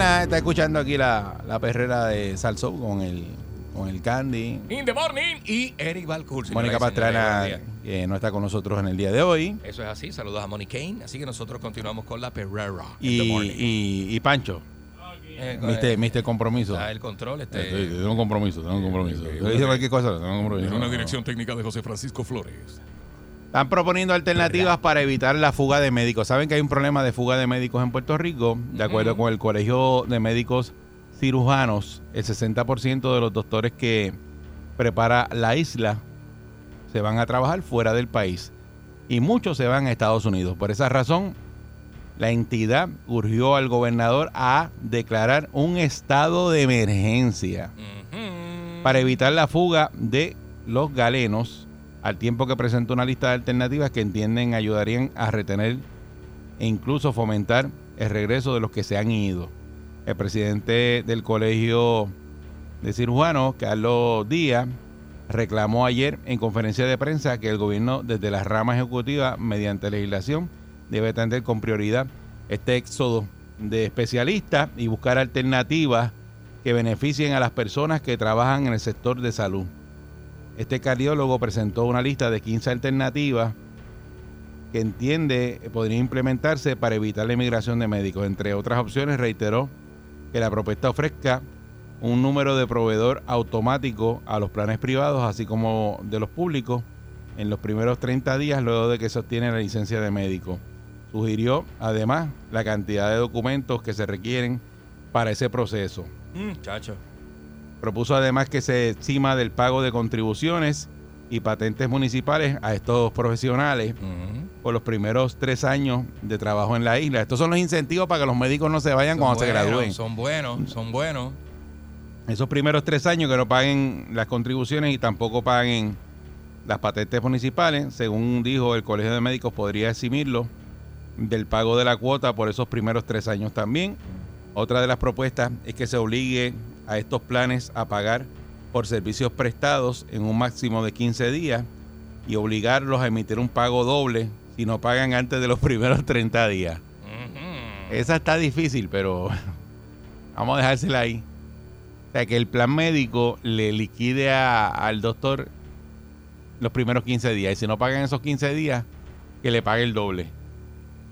mañana está escuchando aquí la, la perrera de Salsó con el, con el Candy. In the morning y Eric señoras Mónica Pastrana, no está con nosotros en el día de hoy. Eso es así. Saludos a Money Kane. Así que nosotros continuamos con la Perrera. Y, y, y Pancho, Eh, Mister, Mister Compromiso. está el control. Eh, Este, Tengo un compromiso, tengo un compromiso. eh, Yo dije cualquier cosa, tengo un compromiso. una dirección técnica de José Francisco Flores. Están proponiendo alternativas para evitar la fuga de médicos. Saben que hay un problema de fuga de médicos en Puerto Rico. De acuerdo con el Colegio de Médicos Cirujanos, el 60% de los doctores que prepara la isla se van a trabajar fuera del país. Y muchos se van a Estados Unidos. Por esa razón, la entidad urgió al gobernador a declarar un estado de emergencia para evitar la fuga de los galenos, al tiempo que presentó una lista de alternativas que entienden ayudarían a retener e incluso fomentar el regreso de los que se han ido. El presidente del Colegio de Cirujanos, Carlos Díaz, reclamó ayer en conferencia de prensa que el gobierno desde la rama ejecutiva, mediante legislación, debe atender con prioridad este éxodo de especialistas y buscar alternativas que beneficien a las personas que trabajan en el sector de salud. Este cardiólogo presentó una lista de 15 alternativas que entiende podrían implementarse para evitar la inmigración de médicos. Entre otras opciones, reiteró que la propuesta ofrezca un número de proveedor automático a los planes privados, así como de los públicos, en los primeros 30 días luego de que se obtiene la licencia de médico. Sugirió, además, la cantidad de documentos que se requieren para ese proceso. Mm, chacho. Propuso además que se exima del pago de contribuciones y patentes municipales a estos profesionales por los primeros tres años de trabajo en la isla. Estos son los incentivos para que los médicos no se vayan Son cuando se gradúen. Son buenos, son buenos. Esos primeros tres años que no paguen las contribuciones y tampoco paguen las patentes municipales, según dijo el Colegio de Médicos, podría eximirlo del pago de la cuota por esos primeros tres años también. Otra de las propuestas es que se obligue a estos planes a pagar por servicios prestados en un máximo de 15 días y obligarlos a emitir un pago doble si no pagan antes de los primeros 30 días. Esa está difícil, pero vamos a dejársela ahí. O sea, que el plan médico le liquide a- al doctor los primeros 15 días. Y si no pagan esos 15 días, que le pague el doble.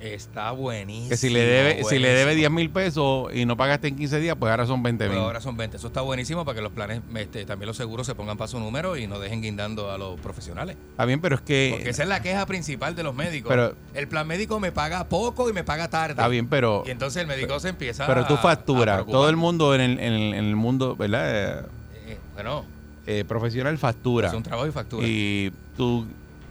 Está buenísimo. Que si le debe, si le debe buenísimo. 10 mil pesos y no pagaste en 15 días, pues ahora son 20 Pero mil. ahora son 20. Eso está buenísimo para que los planes, este, también los seguros se pongan para su número y no dejen guindando a los profesionales. Está bien, pero es que... Porque esa es la queja principal de los médicos. Pero- el plan médico me paga poco y me paga tarde. Está bien, pero... Y entonces el médico se empieza Pero tú facturas. Todo el mundo en el, en el- en el mundo, ¿verdad? Eh, bueno, Eh, profesional factura. es un trabajo y factura. Y tú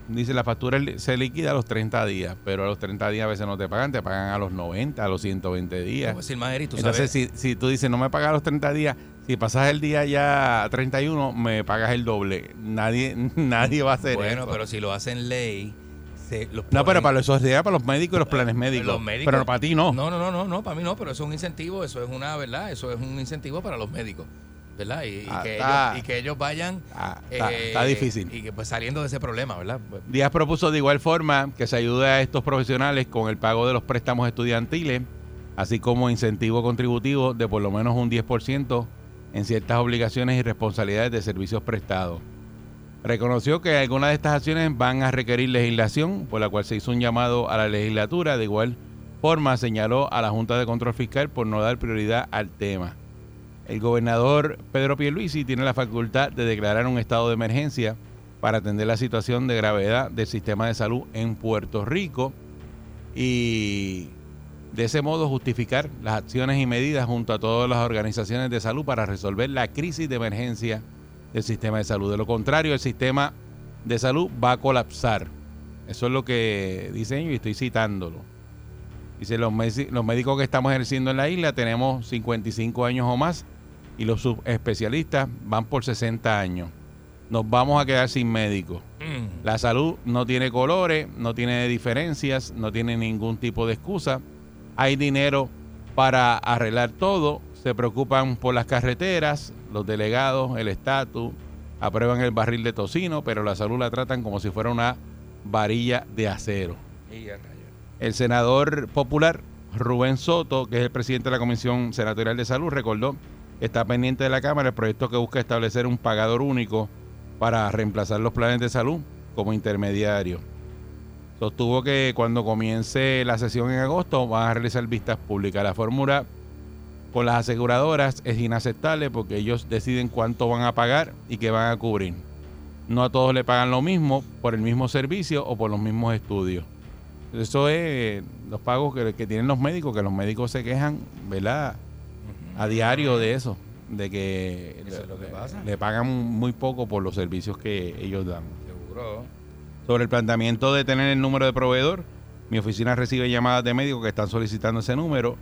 dices la factura se liquida a los 30 días, pero a los 30 días a veces no te pagan, te pagan a los 90, a los 120 Te días. tú Entonces, sabes. si, si tú dices no me pagas a los 30 días, si pasas el día ya a 31, me pagas el doble. Nadie nadie va a hacer bueno, eso. pero si lo hacen ley, se los no, pero para eso sería para los médicos y los planes médicos. Los médicos. Pero para ti no. No, no, no, no, no, para mí no, pero eso es un incentivo, eso es una, ¿verdad? Eso es un incentivo para los médicos, ¿verdad? Y, y Ah, que, está- ellos, y que ellos vayan Ah, está, eh, está difícil. Y que pues saliendo de ese problema, ¿verdad? Pues, Díaz propuso de igual forma que se ayude a estos profesionales con el pago de los préstamos estudiantiles, así como incentivo contributivo de por lo menos un 10% en ciertas obligaciones y responsabilidades de servicios prestados. Reconoció que algunas de estas acciones van a requerir legislación, por la cual se hizo un llamado a la legislatura. De igual forma, señaló a la Junta de Control Fiscal por no dar prioridad al tema. El gobernador Pedro Pierluisi tiene la facultad de declarar un estado de emergencia para atender la situación de gravedad del sistema de salud en Puerto Rico y de ese modo justificar las acciones y medidas junto a todas las organizaciones de salud para resolver la crisis de emergencia del sistema de salud. De lo contrario, el sistema de salud va a colapsar. Eso es lo que dicen y estoy citándolo. Dice, los, los médicos que estamos ejerciendo en la isla tenemos 55 años o más y los subespecialistas van por 60 años. Nos vamos a quedar sin médicos. Mm. La salud no tiene colores, no tiene diferencias, no tiene ningún tipo de excusa. Hay dinero para arreglar todo. Se preocupan por las carreteras, los delegados, el estatus, aprueban el barril de tocino, pero la salud la tratan como si fuera una varilla de acero. El senador popular Rubén Soto, que es el presidente de la Comisión Senatorial de Salud, recordó está pendiente de la Cámara el proyecto que busca establecer un pagador único para reemplazar los planes de salud como intermediario. Sostuvo que cuando comience la sesión en agosto van a realizar vistas públicas. La fórmula con las aseguradoras es inaceptable porque ellos deciden cuánto van a pagar y qué van a cubrir. No a todos le pagan lo mismo por el mismo servicio o por los mismos estudios. Eso es los pagos que, que tienen los médicos, que los médicos se quejan, ¿verdad? A diario de eso, de que Eso es lo que le, pasa. le pagan muy poco por los servicios que ellos dan. Seguro. Sobre el planteamiento de tener el número de proveedor, mi oficina recibe llamadas de médicos que están solicitando ese número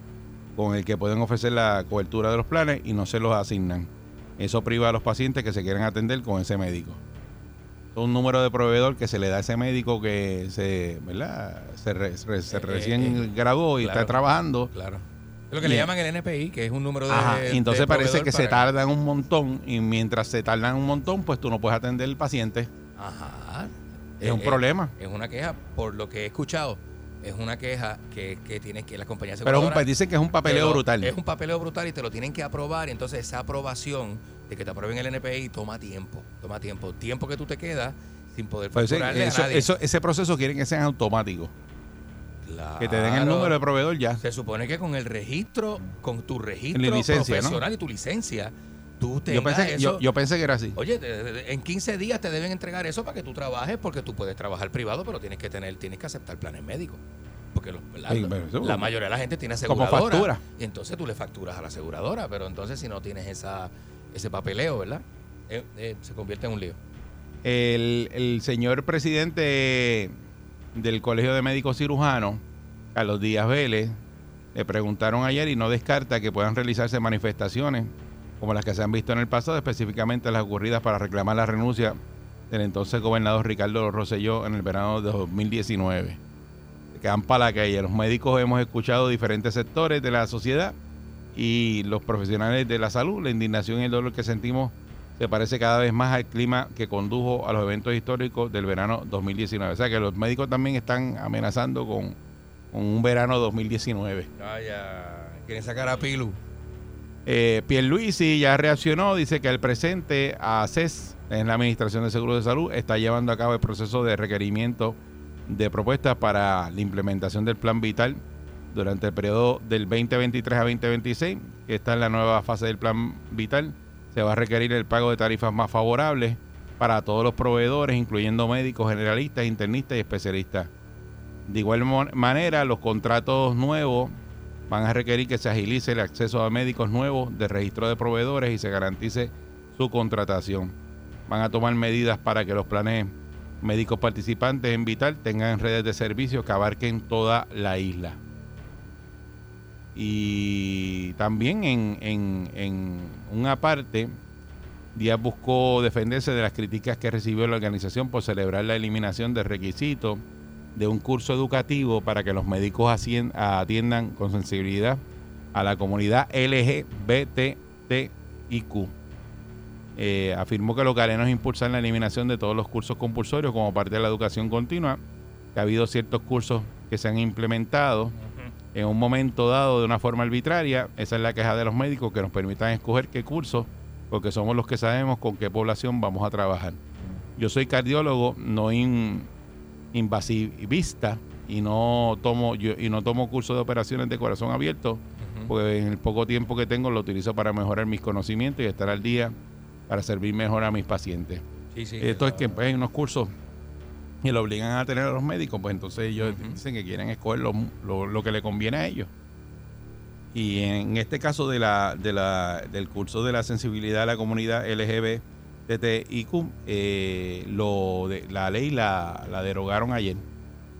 con el que pueden ofrecer la cobertura de los planes y no se los asignan. Eso priva a los pacientes que se quieren atender con ese médico. Es un número de proveedor que se le da a ese médico que se, ¿verdad? se, re- se- se Eh, recién eh, graduó y claro. está trabajando. Claro. Lo que le llaman el NPI, que es un número de. Ajá, y entonces de parece que se tardan un montón y mientras se tardan un montón, pues tú no puedes atender al paciente. Ajá. Es un Eh, problema. Es una queja, por lo que he escuchado, es una queja que, que tiene que la compañía Pero es un, dicen que es un papeleo brutal. Es un papeleo brutal y te lo tienen que aprobar. Y entonces esa aprobación de que te aprueben el NPI toma tiempo. Toma tiempo. Tiempo que tú te quedas sin poder Pues, facturarle a nadie. eso- ese proceso quieren que sean Que te den el número de proveedor ya. Se supone que con el registro, con tu registro licencia, ¿no? profesional y tu licencia, tú Yo pensé, eso. yo, yo pensé que era así. Oye, en 15 días te deben entregar eso para que tú trabajes, porque tú puedes trabajar privado, pero tienes que tener, tienes que aceptar planes médicos. Porque los- la, Sí, pero eso- la mayoría de la gente tiene Como aseguradora. factura. Y entonces tú le facturas a la aseguradora, pero entonces si no tienes esa, ese papeleo, ¿verdad? Eh, eh, se convierte en un lío. El, el señor presidente del Colegio de Médicos Cirujanos, Carlos Díaz Vélez, le preguntaron ayer y no descarta que puedan realizarse manifestaciones como las que se han visto en el pasado, específicamente las ocurridas para reclamar la renuncia del entonces gobernador Ricardo Rosselló en el verano de 2019. Se quedan para la calle. Los médicos hemos escuchado diferentes sectores de la sociedad y los profesionales de la salud, la indignación y el dolor que sentimos se parece cada vez más al clima que condujo a los eventos históricos del verano 2019. O sea que los médicos también están amenazando con, con un verano 2019. Vaya, quieren sacar a Pilu. Eh, Pierluisi ya reaccionó, dice que al presente ACES, en la Administración de Seguros de Salud, está llevando a cabo el proceso de requerimiento de propuestas para la implementación del Plan Vital durante el periodo del 2023 a 2026, que está en la nueva fase del Plan Vital. Se va a requerir el pago de tarifas más favorables para todos los proveedores, incluyendo médicos, generalistas, internistas y especialistas. De igual manera, los contratos nuevos van a requerir que se agilice el acceso a médicos nuevos de registro de proveedores y se garantice su contratación. Van a tomar medidas para que los planes médicos participantes en Vital tengan redes de servicios que abarquen toda la isla. Y también en, en, en una parte, Díaz buscó defenderse de las críticas que recibió la organización por celebrar la eliminación del requisito de un curso educativo para que los médicos atiendan con sensibilidad a la comunidad LGBTIQ. Eh, afirmó que los galenos impulsan la eliminación de todos los cursos compulsorios como parte de la educación continua, que ha habido ciertos cursos que se han implementado en un momento dado de una forma arbitraria. Esa es la queja de los médicos, que nos permitan escoger qué curso, porque somos los que sabemos con qué población vamos a trabajar. Yo soy cardiólogo, no in- invasivista y no tomo yo, y no tomo cursos de operaciones de corazón abierto, porque en el poco tiempo que tengo lo utilizo para mejorar mis conocimientos y estar al día para servir mejor a mis pacientes. Sí, sí, Esto es que pues, hay unos cursos y lo obligan a tener a los médicos, pues entonces ellos dicen que quieren escoger lo, lo- lo que le conviene a ellos. Y en este caso de la, de la, del curso de la sensibilidad a la comunidad LGBTIQ, eh, lo de, la ley la, la derogaron ayer.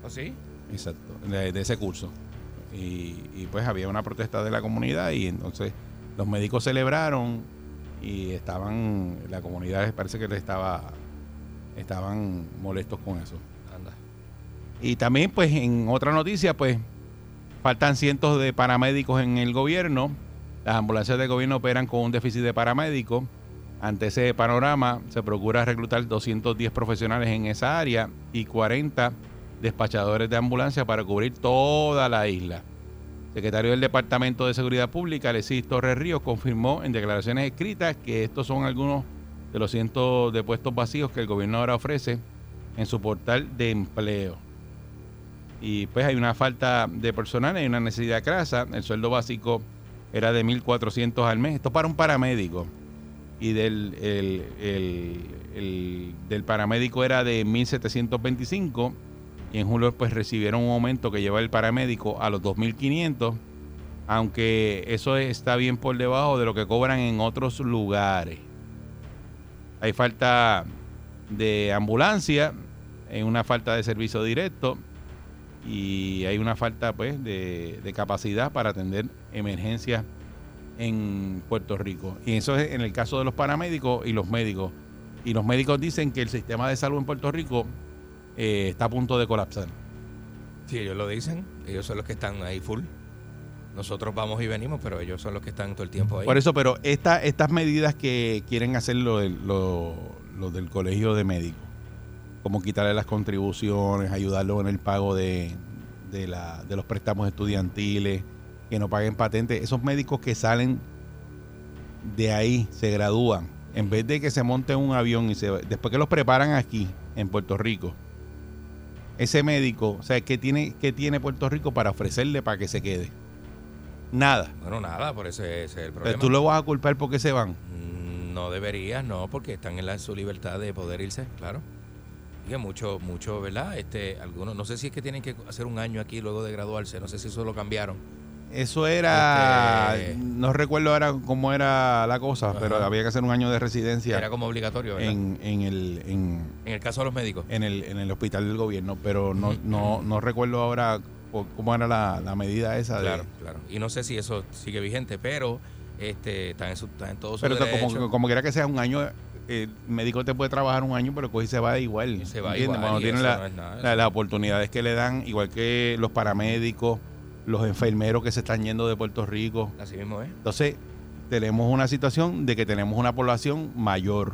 ¿Oh, sí? Exacto, de, de ese curso. Y, y, pues había una protesta de la comunidad y entonces los médicos celebraron y estaban, la comunidad parece que le estaba, estaban molestos con eso. Anda. Y también pues en otra noticia pues faltan cientos de paramédicos en el gobierno. Las ambulancias del gobierno operan con un déficit de paramédicos. Ante ese panorama se procura reclutar 210 profesionales en esa área y 40 despachadores de ambulancia para cubrir toda la isla. Secretario del Departamento de Seguridad Pública, Alexis Torres Ríos, confirmó en declaraciones escritas que estos son algunos de los cientos de puestos vacíos que el gobierno ahora ofrece en su portal de empleo. Y pues hay una falta de personal, hay una necesidad crasa. El sueldo básico era de 1.400 al mes. Esto para un paramédico. Y del, el- el- el- del paramédico era de 1.725. Y en julio pues recibieron un aumento que lleva el paramédico a los 2.500. Aunque eso está bien por debajo de lo que cobran en otros lugares. Hay falta de ambulancia, hay una falta de servicio directo y hay una falta pues de, capacidad para atender emergencias en Puerto Rico. Y eso es en el caso de los paramédicos y los médicos. Y los médicos dicen que el sistema de salud en Puerto Rico eh, está a punto de colapsar. Sí, ellos lo dicen. Ellos son los que están ahí full. Nosotros vamos y venimos, pero ellos son los que están todo el tiempo ahí. Por eso, pero esta, estas medidas que quieren hacer lo del, colegio de médicos, como quitarle las contribuciones, ayudarlo en el pago de los préstamos estudiantiles, que no paguen patentes, esos médicos que salen de ahí, se gradúan, en vez de que se monte un avión y se después que los preparan aquí, en Puerto Rico, ese médico, o sea, ¿qué tiene, qué tiene Puerto Rico para ofrecerle para que se quede? Nada. Bueno, nada, por eso ese es el Pero problema. tú lo vas a culpar porque se van. Mm, No deberías, no, porque están en la, su libertad de poder irse, claro. Y que mucho, mucho, ¿verdad? Este, algunos, no sé si es que tienen que hacer un año aquí luego de graduarse, no sé si eso lo cambiaron. Eso era, Este- no recuerdo ahora cómo era la cosa, Ajá. pero había que hacer un año de residencia Era como obligatorio, ¿verdad? En, en, el en, el caso de los médicos. en el en el hospital del gobierno, pero no no, no recuerdo ahora cómo era la, la medida esa de Claro, claro. Y no sé si eso sigue vigente, pero este, está en, su, está en todo su pero como, como quiera que sea un año el médico te puede trabajar un año, pero coge y se va igual. Se va igual, Cuando tiene la- no la- las oportunidades que le dan, igual que los paramédicos, los enfermeros que se están yendo de Puerto Rico. Así mismo es. Entonces, tenemos una situación de que tenemos una población mayor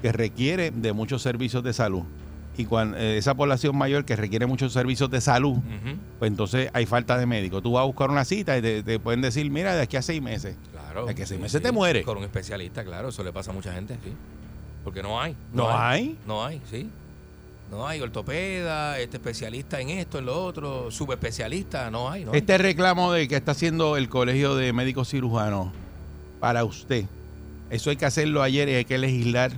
que requiere de muchos servicios de salud. Y cuando esa población mayor que requiere muchos servicios de salud, pues entonces hay falta de médicos. Tú vas a buscar una cita y te, te pueden decir, mira, de aquí a seis meses. Claro. De que seis sí, meses te sí. mueres. Con un especialista, claro, eso le pasa a mucha gente, sí. Porque no hay. ¿No hay? No hay, sí. No hay ortopeda, este especialista en esto, en lo otro, subespecialista, no hay, no hay. Este reclamo de que está haciendo el Colegio de Médicos Cirujanos para usted, eso hay que hacerlo ayer y hay que legislar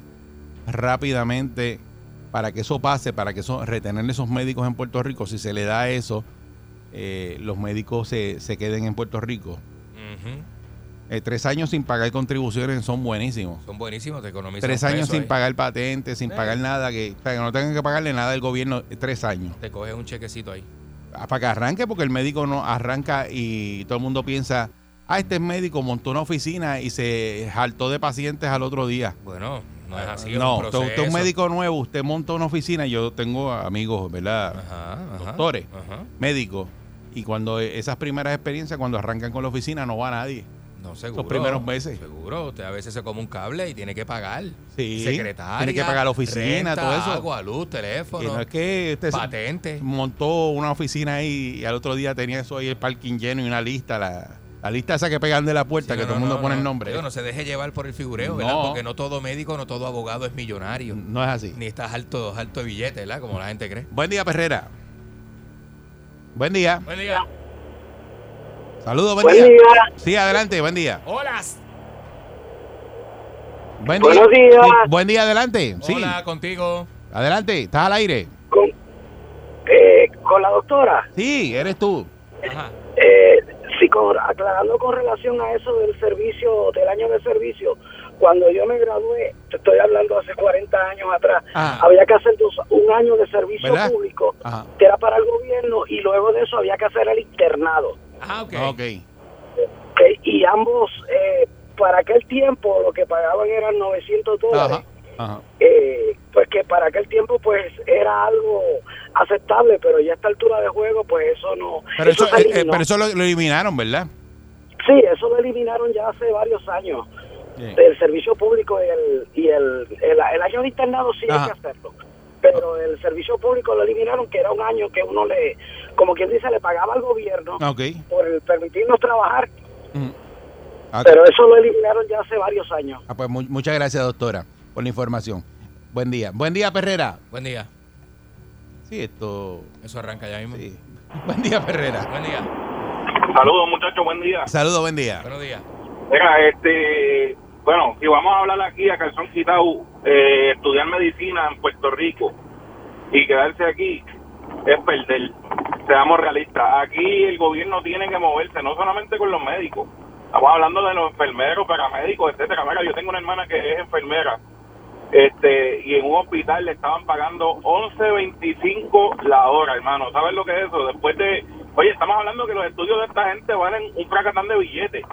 rápidamente para que eso pase, para que eso, retener esos médicos en Puerto Rico. Si se le da eso, eh, los médicos se, se queden en Puerto Rico. Eh, tres años sin pagar contribuciones son buenísimos. Son buenísimos, te economizan Tres años peso sin ahí. pagar patentes, sin Eh. pagar nada, que, para que no tengan que pagarle nada al gobierno, tres años. Te coges un chequecito ahí. Ah, para que arranque, porque el médico no arranca y todo el mundo piensa, ah, este médico montó una oficina y se jaltó de pacientes al otro día. Bueno, no es así. es no, un usted, es un médico nuevo, usted monta una oficina, yo tengo amigos, ¿verdad? Ajá, Doctores. Ajá. Médicos. Y cuando esas primeras experiencias, cuando arrancan con la oficina, no va nadie. No, seguro. primeros meses. Seguro. Usted a veces se come un cable y tiene que pagar. Sí, Secretaria. tiene que pagar la oficina, renta, todo eso. Agua, luz, teléfono. Y no es que usted se- patente. montó una oficina ahí y al otro día tenía eso ahí el parking lleno y una lista, la, la lista esa que pegan de la puerta, Sí, que no, todo el no, mundo no, pone no. el nombre. Digo, no se deje llevar por el figureo, ¿verdad? Porque no todo médico, no todo abogado es millonario. No es así. Ni estás alto, alto de billete, ¿verdad? Como la gente cree. Buen día, Perrera. Buen día. Buen día. Saludos, buen, Buen día. día. Sí, adelante, buen día. Hola. Buen Buenos días. Sí, buen día, adelante. Sí, Hola, contigo. adelante, estás al aire. con, eh, con la doctora. Sí, eres tú. Ajá. Eh, con- aclarando con relación a eso del servicio, del año de servicio, cuando yo me gradué, te estoy hablando hace 40 años atrás, Ah. había que hacer dos- un año de servicio ¿Verdad? público, Ajá. que era para el gobierno, y luego de eso había que hacer el internado. Ah, ok. Ok. Ok, Y ambos, eh, para aquel tiempo, lo que pagaban eran 900 dólares. Ajá. Ajá. eh, pues que para aquel tiempo pues era algo aceptable, pero ya a esta altura de juego pues eso no... Pero eso, eh, eh, eliminó. pero eso lo, lo eliminaron, ¿verdad? Sí, eso lo eliminaron ya hace varios años. El servicio público y el, y el, el, el año de internado sí Ajá. hay que hacerlo. Pero el servicio público lo eliminaron, que era un año que uno le, como quien dice, le pagaba al gobierno por permitirnos trabajar, Mm. Ah, pero eso lo eliminaron ya hace varios años. ah, pues mu- muchas gracias, doctora, por la información. Buen día. Buen día, Perrera. Buen día. Sí, esto. Eso arranca ya mismo. Sí. Buen día, Perrera. Buen día. Saludos muchachos, buen día. Saludos, buen día. Buenos días. Mira, este, bueno, si vamos a hablar aquí a calzón quitado, eh, estudiar medicina en Puerto Rico y quedarse aquí es perder. Seamos realistas. Aquí el gobierno tiene que moverse, no solamente con los médicos. Estamos hablando de los enfermeros, paramédicos, etcétera. Mira, yo tengo una hermana que es enfermera este y en un hospital le estaban pagando 11.25 la hora, hermano. ¿Sabes lo que es eso? Después de, oye, estamos hablando que los estudios de esta gente valen un fracatán de billetes.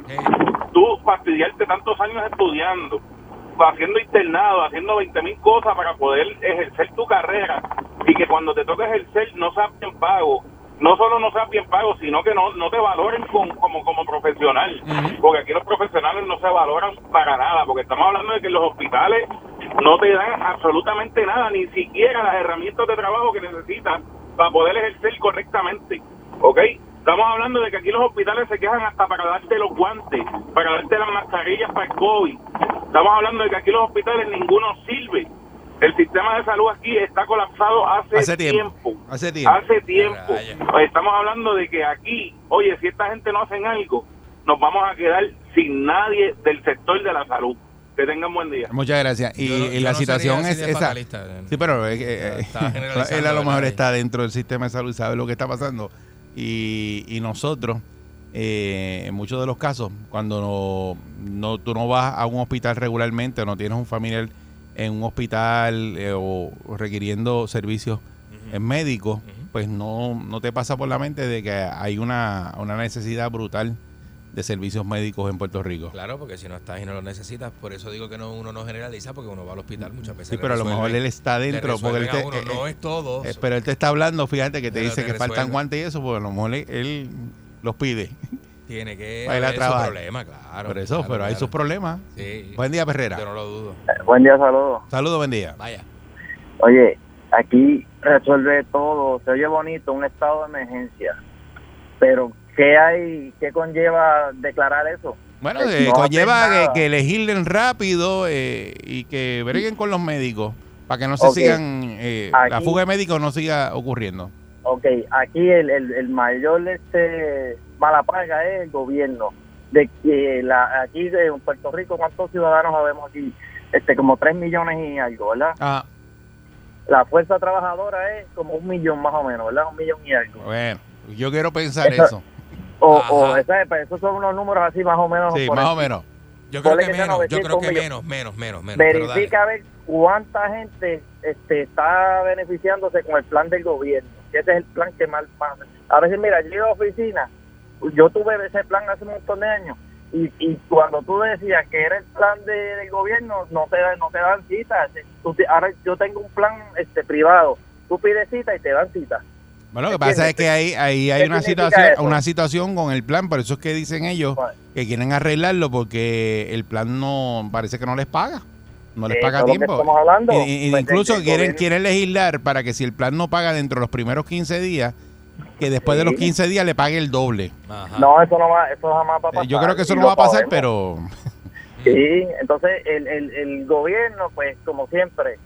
Tú fastidiarte tantos años estudiando, haciendo internado, haciendo 20 mil cosas para poder ejercer tu carrera y que cuando te toque ejercer no seas bien pago. No solo no seas bien pago, sino que no, no te valoren con- como, como profesional. Porque aquí los profesionales no se valoran para nada, porque estamos hablando de que los hospitales no te dan absolutamente nada, ni siquiera las herramientas de trabajo que necesitas para poder ejercer correctamente. ¿Ok? Estamos hablando de que aquí los hospitales se quejan hasta para darte los guantes, para darte las mascarillas para el COVID. Estamos hablando de que aquí los hospitales ninguno sirve. El sistema de salud aquí está colapsado hace, Hace tiempo. tiempo. Hace tiempo. Hace tiempo. Pues Estamos hablando de que aquí, oye, si esta gente no hacen algo, nos vamos a quedar sin nadie del sector de la salud. Que tengan buen día. Muchas gracias. Y, Yo no- y yo la no situación es esa. fatalista. Sí, pero eh, eh, Está generalizando, él a lo mejor está dentro del sistema de salud y sabe lo que está pasando. Y, y nosotros, eh, en muchos de los casos, cuando no, no- tú no vas a un hospital regularmente o no tienes un familiar en un hospital eh, o requiriendo servicios eh, médicos, pues no, no te pasa por la mente de que hay una, una necesidad brutal de servicios médicos en Puerto Rico. Claro, porque si no estás y no lo necesitas, por eso digo que no, uno no generaliza, porque uno va al hospital muchas veces. Sí, pero a lo mejor él está dentro. Porque él te- a uno, no eh, es todo. eh, pero él te está hablando, fíjate que te Pero dice te que faltan guantes y eso, porque a lo mejor él, él los pide. Tiene que para ir a haber su trabajar. problema, claro. Por eso, claro, pero hay claro. sus problemas. Sí, Buen día, Perrera. yo no lo dudo. Buen día, saludos. Saludos, buen día. Vaya. Oye, aquí resuelve todo, se oye bonito, un estado de emergencia. Pero, ¿qué hay, qué conlleva declarar eso? Bueno, Eh, eh, no conlleva que, que legislen rápido eh, y que breguen con los médicos para que no se sigan, eh, la fuga de médicos no siga ocurriendo. Ok, aquí el, el, el mayor este mala paga es el gobierno. De que la, aquí de Puerto Rico, ¿cuántos ciudadanos habemos aquí? Este, como 3 millones y algo, ¿verdad? Ah, La fuerza trabajadora es como un millón más o menos, ¿verdad? Un millón y algo. bueno, yo quiero pensar Eso- eso. O, o esa- pues, esos son unos números así más o menos. Sí, más o menos. Yo creo que menos, yo 900 creo que menos, menos, menos, menos. Verifica a ver cuánta gente este, está beneficiándose con el plan del gobierno. que Ese es el plan que más pasa. A veces, mira, yo iba a la oficina, yo tuve ese plan hace un montón de años, y, y cuando tú decías que era el plan de- del gobierno, no te, dan- no te dan citas. Tú te- ahora yo tengo un plan este privado, tú pides cita y te dan cita. Bueno, lo que pasa es que ahí, ahí hay ¿Qué una situación, eso? una situación con el plan, por eso es que dicen ellos que quieren arreglarlo porque el plan no parece que no les paga, no les Eh, paga tiempo. hablando, Y- y- pues, incluso quieren quieren legislar para que si el plan no paga dentro de los primeros 15 días, que después de los Sí. 15 días le pague el doble. Ajá. No, eso no va, eso jamás va a Eh, pasar. Yo creo que eso no va a pasar, sabemos. pero Sí, entonces el, el, el gobierno, pues como siempre,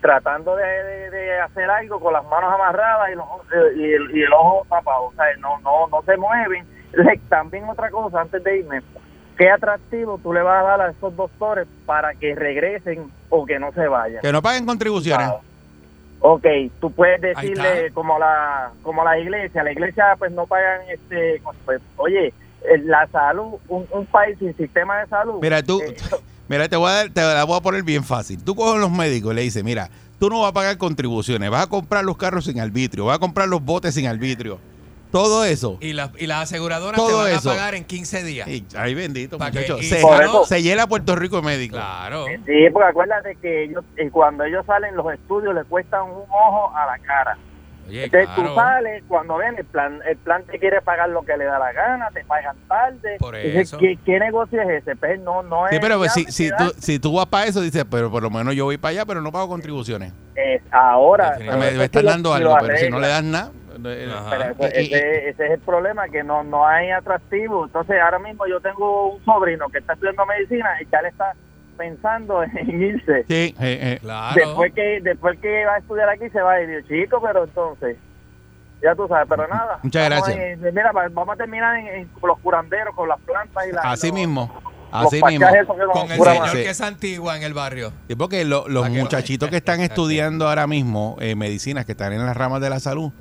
tratando de, de- de hacer algo con las manos amarradas y, los, y, el, y el ojo tapado, o sea, no, no, no se mueven. También otra cosa, antes de irme, ¿qué atractivo tú le vas a dar a esos doctores para que regresen o que no se vayan? Que no paguen contribuciones. Ok, tú puedes decirle como la como la iglesia, la iglesia pues no pagan este, pues, oye, eh, la salud, un, un país sin sistema de salud. Mira, tú, eh, mira, te voy a dar, te la voy a poner bien fácil. Tú coges los médicos y le dices, mira, tú no vas a pagar contribuciones, vas a comprar los carros sin arbitrio, vas a comprar los botes sin arbitrio. Todo eso. Y, la- y las aseguradoras te van eso. a pagar en 15 días. Y, ay, bendito, Pa' que- muchacho. y Se, Por eso- se llena Puerto Rico de médicos. Claro. Sí, porque acuérdate que ellos, eh, cuando ellos salen, los estudios les cuestan un ojo a la cara. Oye, Entonces tú claro. sales, cuando ven el plan, el plan te quiere pagar lo que le da la gana, te pagan tarde. Por eso. ¿qué, qué negocio es ese? Pues no, no Sí, es. pero pues, si, si, tú, si tú vas para eso, dices, pero por lo menos yo voy para allá, pero no pago contribuciones. es ahora. Definitivamente. pero me, eso me están lo- dando algo, pero si no le arreglan. das nada. Pero eso- ese, ese es el problema, que no, no hay atractivo. Entonces, ahora mismo yo tengo un sobrino que está estudiando medicina y ya le está pensando en irse. Sí, eh, eh. Claro. Después que después que va a estudiar aquí se va y digo, chico, pero entonces, ya tú sabes, pero nada. Muchas Vamos gracias. en- mira, va- vamos a terminar en, los curanderos, con las plantas y las... Así los- mismo. Los Así mismo. Con el señor. Sí. que es antigua en el barrio. Sí, porque lo- los muchachitos que están estudiando ahora mismo eh, medicinas, que están en las ramas de la salud,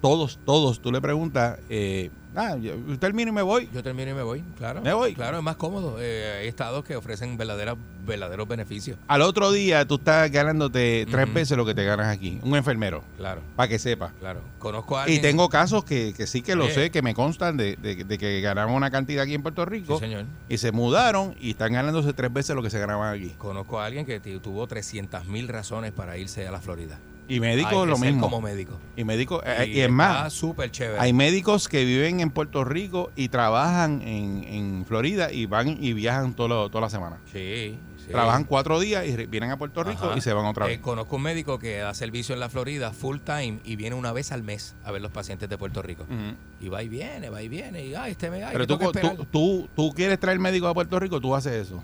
todos, todos, tú le preguntas, eh, ah, yo termino y me voy. Yo termino y me voy, claro. Me voy. Claro, es más cómodo. Eh, hay estados que ofrecen verdaderas, verdaderos beneficios. Al otro día tú estás ganándote tres veces lo que te ganas aquí. Un enfermero, Claro, para que sepa. claro. Conozco a alguien. Y tengo casos que, que sí que lo Sí. sé, que me constan de, de- de que ganaban una cantidad aquí en Puerto Sí, Rico señor. y se mudaron y están ganándose tres veces lo que se ganaban aquí. Conozco a alguien que tuvo 300 mil razones para irse a la Florida. Y médicos lo mismo. como médico. Y médicos, eh, y, está es más, súper chévere. hay médicos que viven en Puerto Rico y trabajan en, en Florida y van y viajan todo toda la semana. Sí, sí. Trabajan cuatro días y vienen a Puerto Rico Ajá. y se van otra Eh, vez. conozco un médico que da servicio en la Florida full time y viene una vez al mes a ver los pacientes de Puerto Rico. Y va y viene, va y viene. Y ay, este me ay, Pero tú, tú, tú, tú quieres traer médico a Puerto Rico, tú haces eso.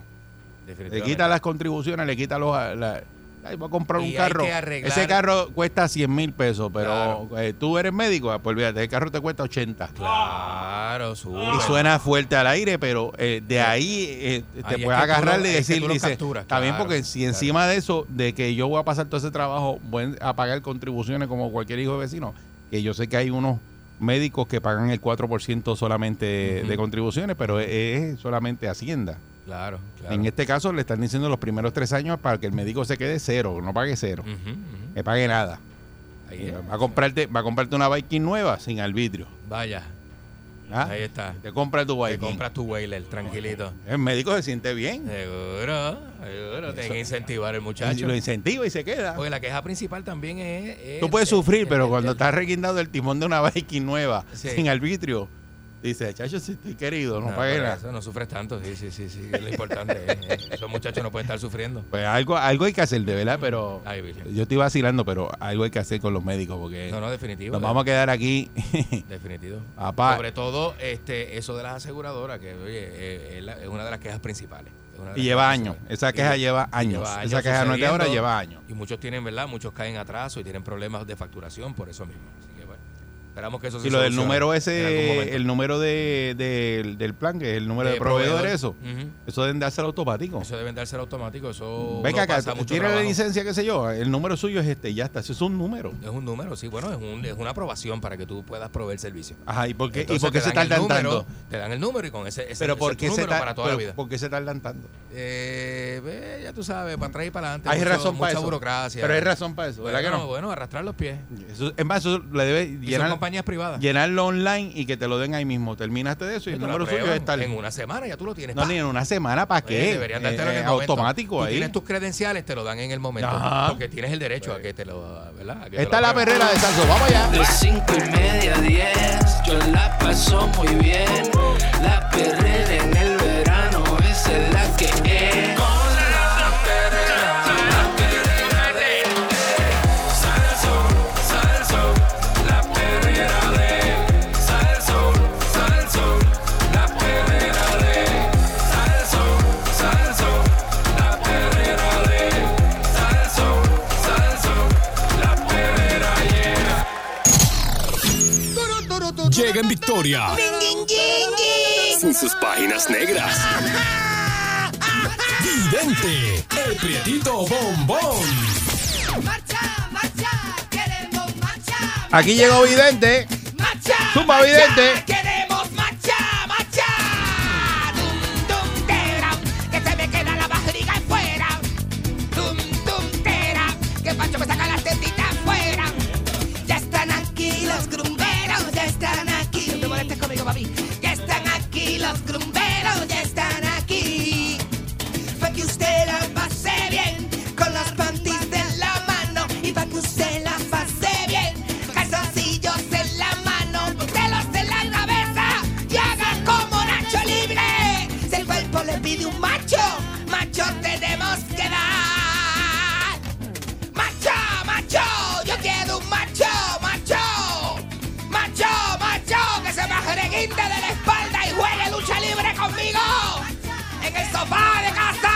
Le quitas las contribuciones, le quitas los... La, ay, voy a comprar Y un carro. Ese carro cuesta 100 mil pesos, pero Claro. eh, tú eres médico, ah, pues olvídate, el carro te cuesta 80. Claro, sube. Y suena fuerte al aire, pero eh, de ahí eh, te Ahí es puedes agarrar y decir, dice, claro, porque si claro. encima de eso, de que yo voy a pasar todo ese trabajo, voy a pagar contribuciones como cualquier hijo de vecino, que yo sé que hay unos médicos que pagan el 4% solamente de contribuciones, pero es solamente Hacienda. Claro, claro. En este caso le están diciendo los primeros tres años para que el médico se quede cero, no pague cero, ujú. que pague nada. Ahí es. Va a comprarte, va a comprarte una Viking nueva sin arbitrio. Vaya, ¿ah? ahí está. Te compras tu Te Viking. compras tu Whaler, tranquilito. El médico se siente bien. Seguro, seguro. Tienes que incentivar al muchacho. Lo incentiva y se queda. Porque la queja principal también es... es- Tú puedes es- sufrir, pero cuando es- estás reguindado el timón de una Viking nueva, Sí. sin arbitrio, dices, chacho, si estoy querido, no, No, pague nada. eso no sufres tanto, sí, sí, sí, sí, es lo importante. eh, eh. Esos muchachos no pueden estar sufriendo. Pues algo, algo hay que hacer, de verdad, pero Ay, yo estoy vacilando, pero algo hay que hacer con los médicos, porque No, no, definitivo. nos de- vamos a quedar aquí. Definitivo. Sobre todo este, eso de las aseguradoras, que oye, eh, es, es una de las quejas principales. Es y lleva años. Esa queja lleva años. lleva Esa queja no es de ahora, lleva años. Y muchos tienen, ¿verdad? Muchos caen atraso y tienen problemas de facturación por eso mismo. Esperamos que eso se Y lo del número en ese, el número de, del- del plan, que es el número de, De proveedor, proveedor. eso. Eso deben dárselo automático. Eso deben dárselo automático. Eso Venga uno acá, pasa mucho tiene la licencia, qué sé yo, el número suyo es este, ya está, eso es un número. Es un número, sí, bueno, es, un- es una aprobación para que tú puedas proveer servicio. Ajá, ¿y por qué, ¿y por qué se tardan número, tanto? Te dan el número y con ese, ese Pero ¿por qué, se número tar- para toda la vida. ¿por qué se tardan tanto? Eh, ve, ya tú sabes, para atrás y para adelante. Hay mucho- razón para mucha eso. burocracia. Pero hay razón para eso, ¿verdad bueno, que no? Bueno, arrastrar los pies. Eso, es más, eso le debe llenar, compañías privadas. llenarlo online y que te lo den ahí mismo. Terminaste de eso y el número suyo es tal. En una semana ya tú lo tienes. No, ¡pa! ni en una semana, ¿para Oye, qué? deberían Eh, dártelo en eh, el momento. automático Tú ahí. tienes tus credenciales, te lo dan en el momento. Ajá. Porque tienes el derecho a que te lo. ¿verdad? Esta es la perrera de Salso. Vamos allá. De cinco y media a 10, yo la paso muy bien. La perrera en el llega en victoria. Sin sus páginas negras. Vidente, el prietito bombón. Marcha, marcha, queremos marcha. Aquí llegó Vidente. Marcha, vidente. Sofá de casa.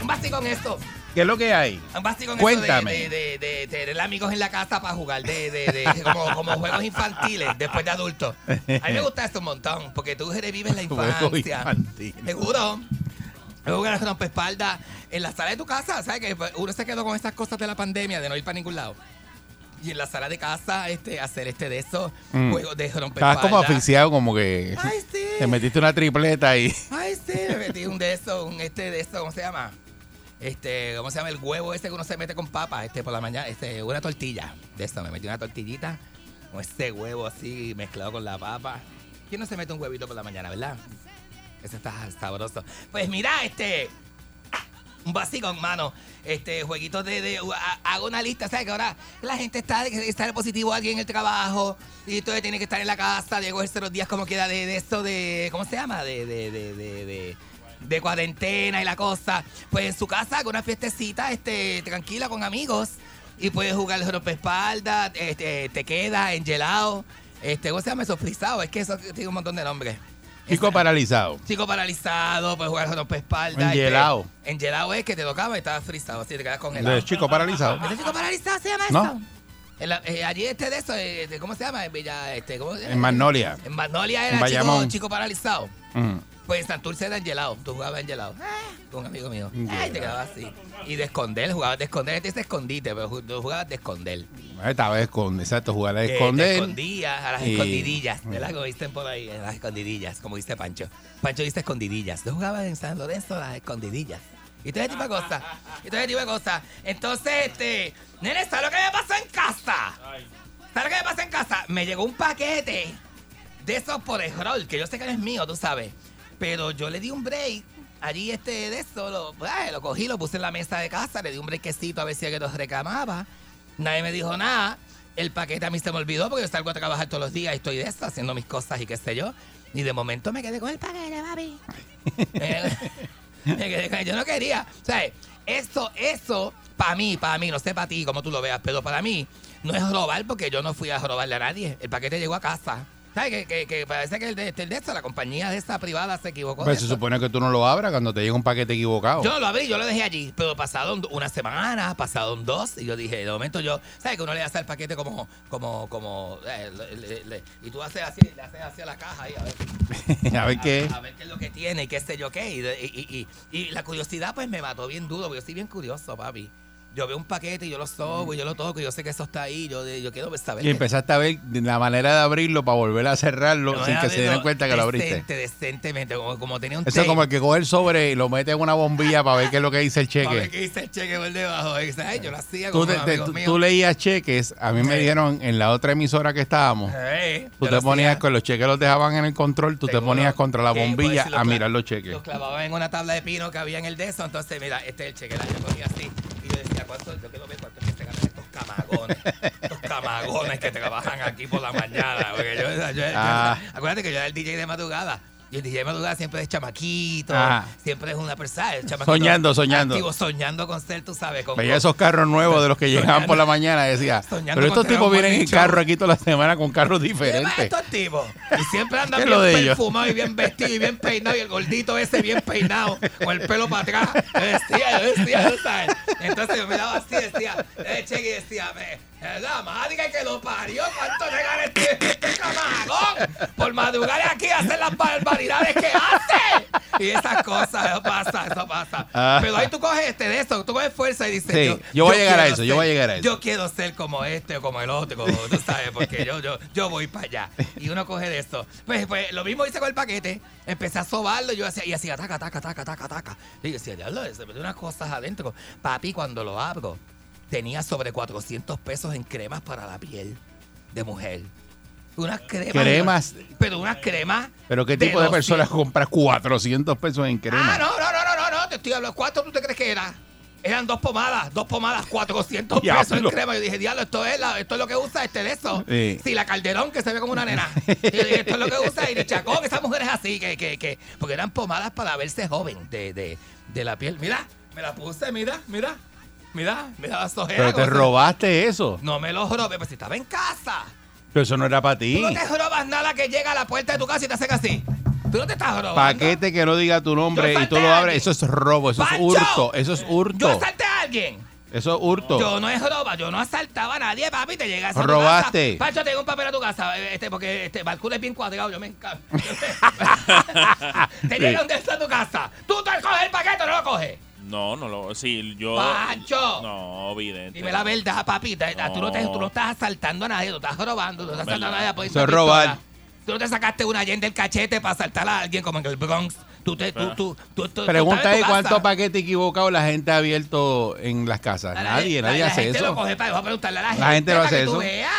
Un basti con esto. ¿Qué es lo que hay? Un basti con Cuéntame. eso de, de, de- de tener amigos en la casa para jugar de, como, como juegos infantiles después de adultos. A mí me gusta esto un montón, porque tú revives la infancia. Seguro. Jugar a espalda en la sala de tu casa, ¿sabes? Que uno se quedó con estas cosas de la pandemia, de no ir para ningún lado. Y en la sala de casa, este, hacer este de esos Mm. juegos de rompespaldas. Estabas como asfixiado, como que Ay, sí. Te metiste una tripleta y Ay, sí, me metí un de esos, un este de esos, ¿cómo se llama? Este, ¿cómo se llama? El huevo ese que uno se mete con papa, este, por la mañana, este, una tortilla. De eso, me metí una tortillita con ese huevo así mezclado con la papa. ¿Quién no se mete un huevito por la mañana, verdad? Ese está sabroso. Pues mira, este, un vacío, mano. Este, jueguitos de, de ha- hago una lista, ¿sabes? Que ahora la gente está, está positivo alguien en el trabajo y entonces tiene que estar en la casa, de cogerse los días como queda de, de esto de, ¿cómo se llama? De, de, de, de, de, de cuarentena y la cosa. Pues en su casa, con una fiestecita, este, tranquila con amigos y puedes jugar el rompespaldas, este, te queda engelado, este, ¿cómo se llama eso? Frisado, es que eso tiene un montón de nombres. Chico paralizado. Chico paralizado, puedes jugar rompespaldas. Engelado. Este, engelado es que te tocaba y estabas frisado, así te quedas congelado. De chico paralizado. ¿Este chico paralizado se llama No. eso? En la- eh, allí este de eso, eh, ¿cómo se llama? En Villa, este, ¿cómo se llama? En Magnolia. En Magnolia En era chico, Bayamón. chico paralizado. Mm. Pues en Santurce era engelado. Tú jugabas engelado. Con un amigo mío. Ay, te quedabas así. Y de esconder, jugabas de esconder. Este es de escondite, pero tú jugabas de esconder. Esta vez con, exacto, jugar a Eh, Te esconder. escondías a las Y- escondidillas. ¿Verdad? Como dicen por ahí, a las escondidillas, como dice Pancho. Pancho dice escondidillas. Tú jugabas en San Lorenzo a las escondidillas. Y todo ese tipo de cosas. Y todo ese tipo de cosas. Entonces, este, nene, ¿sabes lo que me pasó en casa? ¿Sabes lo que me pasó en casa? Me llegó un paquete de esos por el rol, que yo sé que no es mío, tú sabes. Pero yo le di un break. Allí este de eso, lo, ay, lo cogí, lo puse en la mesa de casa, le di un brequecito a ver si alguien nos reclamaba. Nadie me dijo nada. El paquete a mí se me olvidó porque yo salgo a trabajar todos los días y estoy de eso, haciendo mis cosas y qué sé yo. Y de momento me quedé con el paquete, papi. Eh, me quedé con- yo no quería. O sea, eso, eso, para mí, para mí, no sé para ti cómo tú lo veas, pero para mí no es robar porque yo no fui a robarle a nadie. El paquete llegó a casa. ¿Sabes? Que, que, que parece que el de, el de esto, la compañía de esta privada se equivocó. Pues de se supone que tú no lo abras cuando te llega un paquete equivocado. Yo lo abrí, yo lo dejé allí. Pero pasaron una semana, pasaron dos, y yo dije, de momento yo, ¿sabes que uno le hace el paquete como, como, como, eh, le- le- le- y tú haces así, le haces así a la caja ahí, a ver. a ver qué. A, ver qué es lo que tiene y qué sé yo qué. Y, y- y- y- la curiosidad pues me mató bien duro, porque yo soy bien curioso, papi. Yo veo un paquete y yo lo sobo y yo lo toco y yo sé que eso está ahí. Yo, yo quiero saber. Y empezaste a ver la manera de abrirlo para volver a cerrarlo No, sin que se dieran cuenta que lo abriste. Decente, decentemente, como, como tenía un Eso es como el que coge el sobre y lo mete en una bombilla para ver qué es lo que dice el para ver cheque. qué dice el cheque por debajo. Ay, yo lo hacía Tú, te- te- tú- leías cheques, a mí me Sí. dieron en la otra emisora que estábamos. Eh, Tú te ponías con los cheques, los dejaban en el control, tú te ponías contra la Sí, pues, bombilla a mirar los cheques. Los clavaban en una tabla de pino que había en el de eso. Entonces, mira, este es el cheque. Yo cogía así. Yo decía, ¿cuánto? Yo quiero ver cuánto es que se ganan estos camagones. estos camagones que trabajan aquí por la mañana. Porque yo, yo- yo- Ah. acuérdate que yo era el DJ de madrugada. Y el DJ madrugada siempre es chamaquito. Ajá. Siempre es una persona. el chamaquito Soñando, soñando. activo, soñando con ser, tú sabes. Con, Veía esos carros nuevos de los que llegaban por la mañana decía, Soñando pero estos tipos vienen en carro show". aquí toda la semana con carros ¿Qué más diferentes. estos tipos? Y siempre andan ¿Qué es bien perfumados y bien vestidos y bien peinados. Y el gordito ese bien peinado, con el pelo para atrás. Decía, yo decía, ¿tú sabes? Entonces yo miraba así, decía, eh, cheque, y decía, me, la madre que lo parió, ¿cuánto le gana este, este madrugar aquí a hacer las barbaridades que hace. Y esas cosas, eso pasa, eso pasa. Ah. Pero ahí tú coges este de eso, tú coges fuerza y dices, Sí, yo voy a llegar a eso, yo voy a llegar a eso. Yo quiero ser como este o como el otro, como tú sabes, porque yo, yo, yo voy para allá. Y uno coge de eso. Pues, pues lo mismo hice con el paquete. Empecé a sobarlo y yo hacía, y hacía taca, taca, taca, taca, taca. Y yo decía, diablo, se metió unas cosas adentro. Papi, cuando lo abro, tenía sobre 400 pesos en cremas para la piel de mujer. Unas cremas. Cremas. Pero unas cremas. Pero qué tipo de 200. personas compra 400 pesos en crema. Ah, no, no, no, no, no, no, te estoy hablando. ¿Cuánto tú te crees que era? Eran dos pomadas, dos pomadas, 400 pesos en crema. Yo dije, diablo, esto es, la- esto es lo que usa este de eso. Sí. Sí, la Calderón que se ve como una nena. Y yo dije, esto es lo que usa y de Chacón, esas mujeres así, que, que, que, porque eran pomadas para verse joven de, de, de la piel. Mira, me la puse, mira, mira, mira, mira las ojeras. Pero te robaste eso. No me lo robé, pues si estaba en casa. Pero eso no era para Tú ti. no te robas nada que llega a la puerta de tu casa y te hacen así. Tú no te estás robando. Paquete que no diga tu nombre Yo y tú lo abres, eso es robo, eso es hurto, eso es Yo hurto. asalté a alguien. Eso es hurto. Yo no es roba, yo no asaltaba a nadie, papi, te llegas a tu Robaste. casa. Pancho, tengo un papel a tu casa, eh, este, porque este Balcún es bien cuadrado, yo me te llega un de esto a tu casa. No, no lo. Sí, yo. Pancho. No, evidente. Dime la verdad, papi. te- Tú, no te, No. tú no estás asaltando a nadie, tú estás robando, tú no estás asaltando a nadie. pues, Eso es pistola. robar. Tú no te sacaste una yen del cachete para asaltar a alguien como en el Bronx. Tú te, tú, tú, tú, tú- Pregunta ahí cuántos paquetes equivocados la gente ha abierto en las casas. La Nadie, gente- nadie la hace gente eso. Lo coge para, voy a preguntarle a la, La gente lo para hace que tú eso. veas.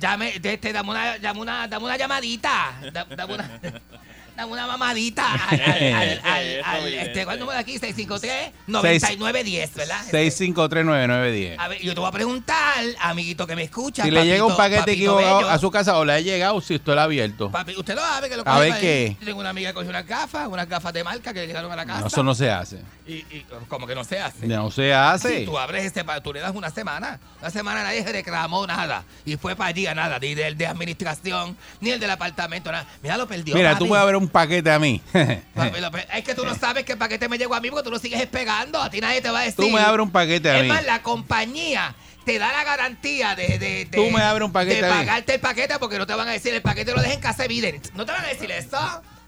Llame, este, dame, una, dame, una, dame una llamadita. Da- Dame una, dame una mamadita al, al, al, al, este, ¿cuál número de aquí? 653-9910, ¿verdad? 6539910. A ver, yo te voy a preguntar, amiguito que me escucha. Si le llega un papito- paquete papito equivocado bello. a su casa o le ha llegado, si usted lo ha abierto. Papi, usted lo sabe que lo A coge ver para- qué. Tengo una amiga que cogió unas gafas, unas gafas de marca que le llegaron a la casa. No, eso no se hace. Y, y como que no se hace. No se hace. Si tú abres pa- tú le das una semana. Una semana nadie se reclamó nada. Y fue para allí a nada. Ni del de administración, ni el del apartamento, nada. Mira, lo perdió. Mira, papi. tú puedes abrir un paquete a mí. Papi, lo per- es que tú no sabes que el paquete me llegó a mí porque tú lo sigues pegando. A ti nadie te va a decir. Tú me abres un paquete a Es mí. más, la compañía te da la garantía de, de, de- Tú me abres un paquete de a mí. pagarte el paquete porque no te van a decir el paquete lo dejes en casa evidente. No te van a decir eso.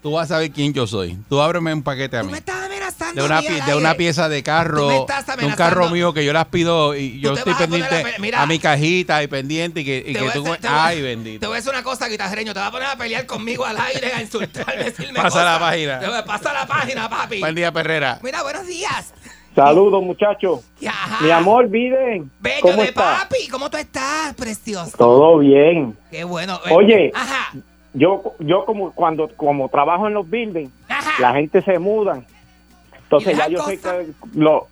Tú vas a saber quién yo soy. Tú ábreme un paquete a Tú mí. me estás amenazando. De una, a mí pi- al de una aire. pieza de Tú me carro, estás de un carro mío que yo las pido y yo te estoy pendiente a pe- mira. a mi cajita y pendiente y que, y Te tú... hacer- te voy a- Ay, Te bendito. voy a decir una cosa, guitarreño. Te vas a poner a pelear conmigo al aire, a insultarme, decirme Pasa la página. Te voy a pasar la página, papi. Buen día, Perrera. Mira, buenos días. Saludos, muchachos. Mi amor, Biden. Bello ¿Cómo de está? papi. ¿Cómo tú estás, precioso? Todo bien. Qué bueno. Eh, Oye. Ajá. Yo, yo como cuando como trabajo en los buildings, Ajá. la gente se mudan. Entonces ¿Y ya yo sé que lo-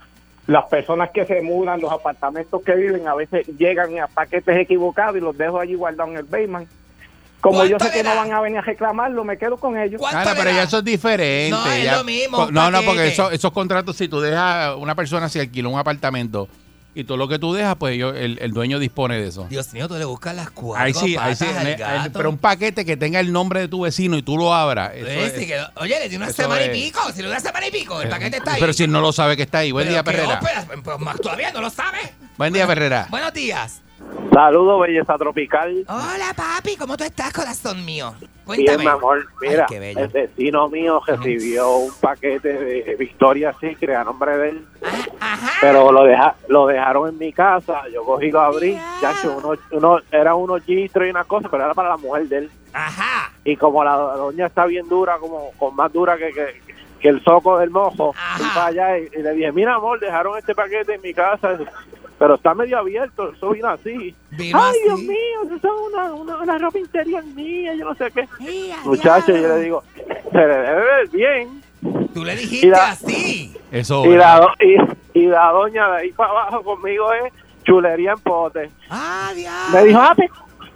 las personas que se mudan, los apartamentos que viven, a veces llegan a paquetes equivocados y los dejo allí guardados en el basement. Como yo ¿Cuánto sé que no van a venir a reclamarlo, me quedo con ellos. ¿Cuánto Cara, pero ya eso es diferente. No, es ya- lo mismo, No, no, porque eso- esos contratos, si tú dejas, una persona se alquila un apartamento y todo lo que tú dejas, pues yo, el, el dueño dispone de eso. Dios mío, tú le buscas las cuatro Ahí sí, ahí sí. al pero un paquete que tenga el nombre de tu vecino y tú lo abras. eso Pues, es- sí que- oye, le di una semana es- y pico. Si le di una semana y pico, el paquete está ahí. Pero si no lo sabe que está ahí. Buen Pero día, Perrera. pues, más todavía no lo sabe. Buen día, Perrera. Buenos días. Saludos, belleza tropical. Hola, papi. ¿Cómo tú estás, corazón mío? Bien, Cuéntame. mi amor. Mira, Ay, el vecino mío recibió un paquete de Victoria Secret a nombre de él, Ajá. pero lo deja, lo dejaron en mi casa. Yo cogí y lo abrí. Chacho, uno, uno, era unos gistros y una cosa, pero era para la mujer de él. Ajá. Y como la doña está bien dura, como con más dura que, que, que el soco del mojo, fui para allá y, y le dije, mira amor, dejaron este paquete en mi casa, pero está medio abierto, eso vino así. Vino Ay, así. Dios mío, eso es una, una, una ropa interior mía, yo no sé qué. Muchacho, yo le digo, se le debe ver bien. Tú le dijiste la- así. Eso. Y la, do- y, y la doña de ahí para abajo conmigo es chulería en pote. Ah, diablo. Me dijo, ah, pues,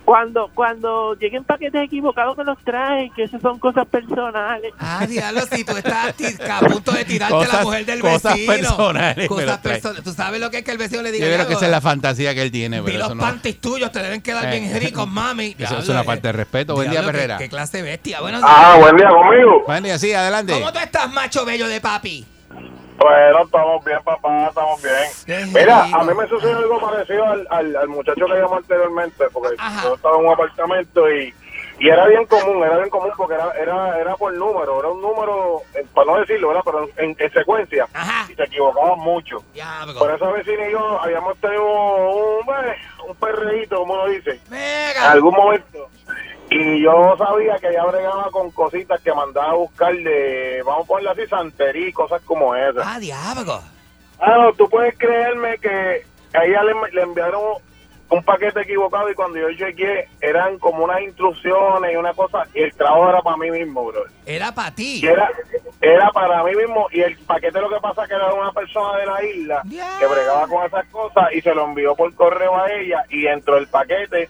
cuando, cuando lleguen paquetes equivocados me los traen, que esas son cosas personales. Ah, diablo, si tú estás a punto de tirarte a la mujer del cosas vecino. personales Cosas personales. Tú sabes lo que es que el vecino le Yo diga. creo que "Diablo, esa es la fantasía que él tiene, Vi pero los eso no. panties tuyos, te deben quedar Eh. bien ricos, mami. Eso es una eh. falta de respeto. Buen día, qué- Perrera. Qué clase de bestia. Buenos Ah, días. buen día conmigo. Buen día, sí, adelante. ¿Cómo tú estás, macho bello de papi? Bueno, estamos bien, papá, estamos bien. Mira, a mí me sucedió algo parecido al, al, al muchacho que llamó anteriormente, porque Ajá. yo estaba en un apartamento y Y era bien común, era bien común porque era era, era por número, era un número, eh, para no decirlo, ¿verdad? pero en, en secuencia. Y se equivocaban mucho. Diablo. Por esa vecina y yo habíamos tenido un, un perreíto, como uno dice, en algún momento. Y yo sabía que ella bregaba con cositas que mandaba a buscar de, vamos a ponerle así, santería y cosas como esas. Ah, diablo. No, tú puedes creerme que a ella le, le enviaron un paquete equivocado y cuando yo chequeé eran como unas instrucciones y una cosa y el trabajo era para mí mismo, bro. Era para ti. Y era, era para mí mismo y el paquete lo que pasa que era una persona de la isla que bregaba con esas cosas y se lo envió por correo a ella y dentro del paquete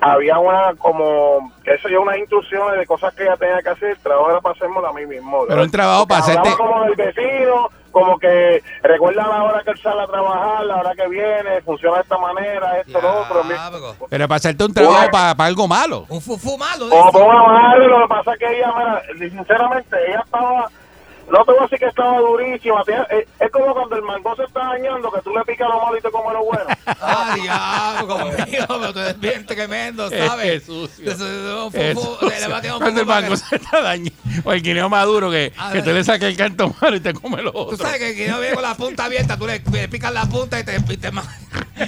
había una como, qué sé yo, unas instrucciones de cosas que ella tenía que hacer, el trabajo era para hacérmelo a mí mismo. Pero un trabajo para hacerte. como del vecino, como que recuerda la hora que él sale a trabajar, la hora que viene, funciona de esta manera, esto, lo otro. mi- Pero para hacerte un trabajo para, para algo malo. Un fufu malo. O ponga madre, lo que pasa es que ella, mira, sinceramente, ella estaba, no te voy a decir que estaba durísima, es, es como cuando el mango se está dañando, que tú le picas lo malo y te comes lo bueno. Ah, diablo, mío, pero tú eres bien tremendo, ¿sabes? Es sucio. Cuando el mango se está dañando. O el guineo maduro que, que te le saca el canto malo y te come lo Tú otro. sabes que no viene con la punta abierta, tú le, le picas la punta y te, y te,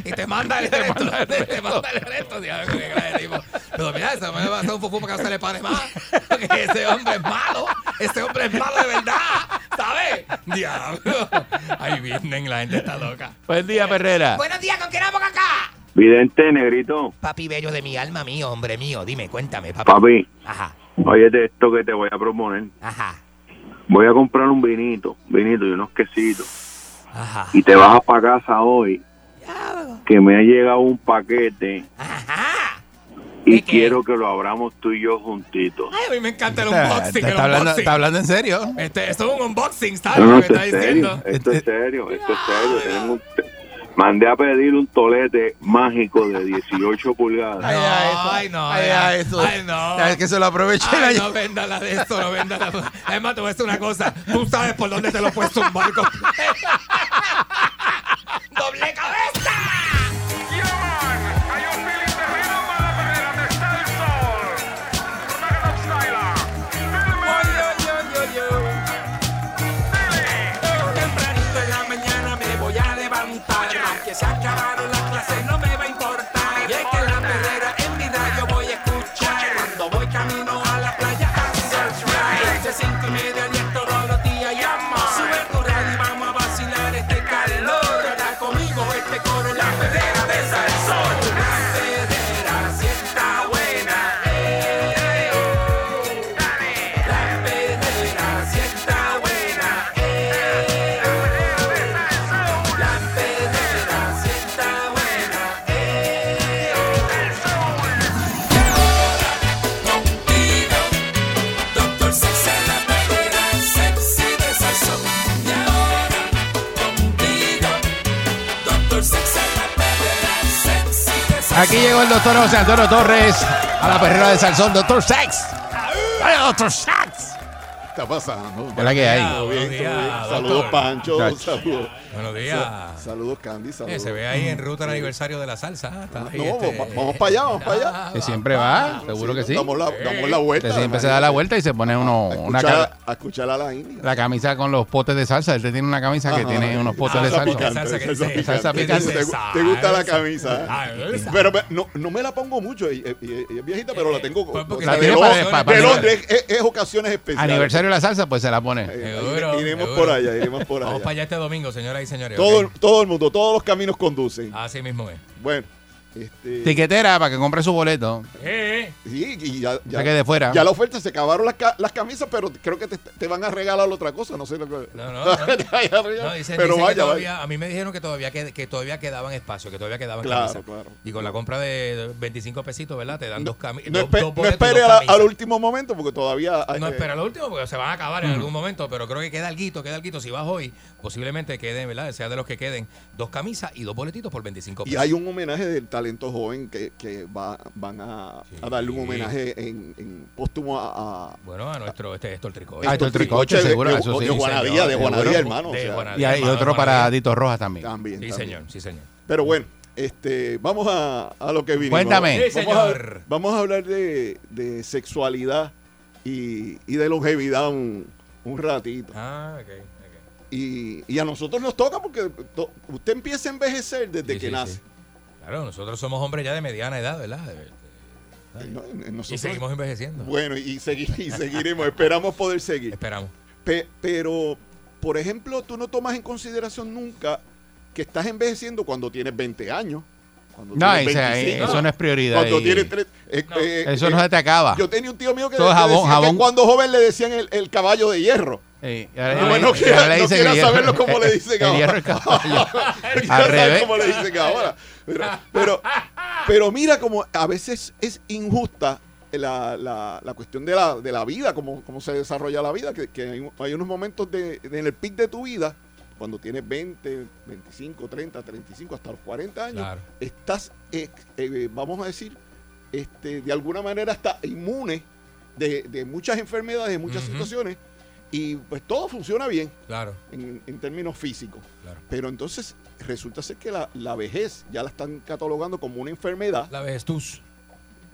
y te manda el resto. Te manda el resto, diablo, tipo. Pero mira, ese hombre va a hacer un fufu para que no se le pare más. Porque ese hombre es malo. Ese hombre es malo de verdad. ¿Sabes? Diablo. Ahí vienen, la gente está loca. Buen día, Perrera. Buenos días, ¿con quién vamos acá? Vidente, negrito. Papi bello de mi alma, mío, hombre mío. Dime, cuéntame, papi. Papi, Ajá, oye de esto que te voy a proponer. ajá, Voy a comprar un vinito, vinito y unos quesitos. ajá. Y te bajas para casa hoy. Que me ha llegado un paquete. Y quiero que lo abramos tú y yo juntitos. Ay, a mí me encanta el Está, unboxing. está el hablando, unboxing. está hablando en serio. Este, esto es un unboxing, ¿sabes? No, no, lo que esto está es serio. diciendo. Esto es serio, esto es serio. Mandé a pedir un tolete mágico de 18 pulgadas. Ay, ay, eso. Ay, no. Ay, ay, eso. Ay, no. Es que se lo aproveché. Ay, no venda la de esto, no venda la. Además, te voy a decir una cosa. Tú sabes por dónde te lo puedes zumbar con. Aquí llegó el doctor José Antonio Torres a la perrera de Salsón. Doctor Sex. ¡Ay, doctor Sex! ¿Qué está pasando? ¿Qué es la que hay? Saludos. Pancho. Saludos. Buenos días. Sa- Saludos, Candy. Eh, Saludos. se ve ahí en ruta el aniversario de la salsa. ¿eh? Ahí, No, este, va- vamos para allá, vamos para allá. Que siempre va, seguro que sí. Damos la, damos la vuelta. Siempre se da la vuelta y se pone uno A una escuchar, a escuchar a la India. la camisa con los potes de salsa. Él tiene una camisa que tiene unos potes de Salsa picante, Salsa que salsa dice- salsa picante. picante. ¿Te, gu- te gusta la camisa? Ah, eh? Pero no, no me la pongo mucho. y- y- y- y es viejita, pero la tengo. Pues la de tiene Londres, es, es ocasiones especiales. Aniversario de la salsa, pues se la pone. Eh, iremos por allá, iremos por Vamos allá. para allá este domingo, señoras y señores. Todo, todo el mundo, todos los caminos conducen. Así mismo es. Bueno, este. Tiquetera para que compre su boleto. Eh, Sí, y ya, ya, sea que de fuera. ya la oferta se acabaron las, ca- las camisas, pero creo que te, te van a regalar otra cosa, no sé lo que. No, no, no. No, dicen, pero dicen vaya, todavía, vaya. a mí me dijeron que todavía, que, que todavía quedaban espacio, que todavía quedaban Claro, camisas. claro. Y con la compra de 25 pesitos, ¿verdad? Te dan dos camisas. No, dos, espe- dos no boletos y espere dos a- camisas. al último momento porque todavía. No eh, espera lo último porque se van a acabar en algún momento, pero creo que queda algo, queda algo. Si vas hoy, posiblemente queden, ¿verdad? Sea de los que queden dos camisas y dos boletitos por 25 Y pesos. hay un homenaje del talento joven que, que va, van a, a darle un homenaje en, en póstumo a, a- Bueno, a nuestro este Héctor Tricoche. Ah, Héctor Tricoche, de- seguro, de, eso sí. de Juanadía, de Seguro. Juanadía, hermano. o sea. Y hay hermano, otro para. Dito Rojas también. también, Sí, también. señor, sí, señor. Pero bueno, Este, vamos a, a lo que vinimos. Cuéntame. Sí, Vamos a, señor. vamos a hablar de, de sexualidad y, y de longevidad un, un ratito. Ah, ok. Y, y a nosotros nos toca porque to- usted empieza a envejecer desde Sí, que sí, nace. sí. Claro, nosotros somos hombres ya de mediana edad, ¿verdad? Eh, no, Y seguimos envejeciendo. Bueno, y, segui- y seguiremos, esperamos poder seguir. Esperamos. Pe- pero, por ejemplo, tú no tomas en consideración nunca que estás envejeciendo cuando tienes 20 años. Cuando No, tienes o sea, 25, eso no es prioridad. Cuando y- tienes tres- eh, eh, Eso eh, no se te acaba. Yo tenía un tío mío que, que jabón, que jabón. cuando joven le decían el, el caballo de hierro. Sí, y ahora Ah, le- bueno, y quiera- ahora le no quiera el hierro- saberlo como le dicen el ahora. hierro es caballo. Al revés. cómo le dicen ahora. Pero, pero, pero mira como a veces es injusta la, la, la cuestión de la, de la vida, cómo, cómo se desarrolla la vida, que, que hay, hay unos momentos de, de- en el pic de tu vida, cuando tienes 20, 25, 30, 35, hasta los 40 años, Claro. estás, eh, eh, vamos a decir, este, de alguna manera está inmune de, de muchas enfermedades, de muchas situaciones, y pues todo funciona bien Claro. en, en términos físicos. Claro. Pero entonces resulta ser que la, la vejez ya la están catalogando como una enfermedad. La vejez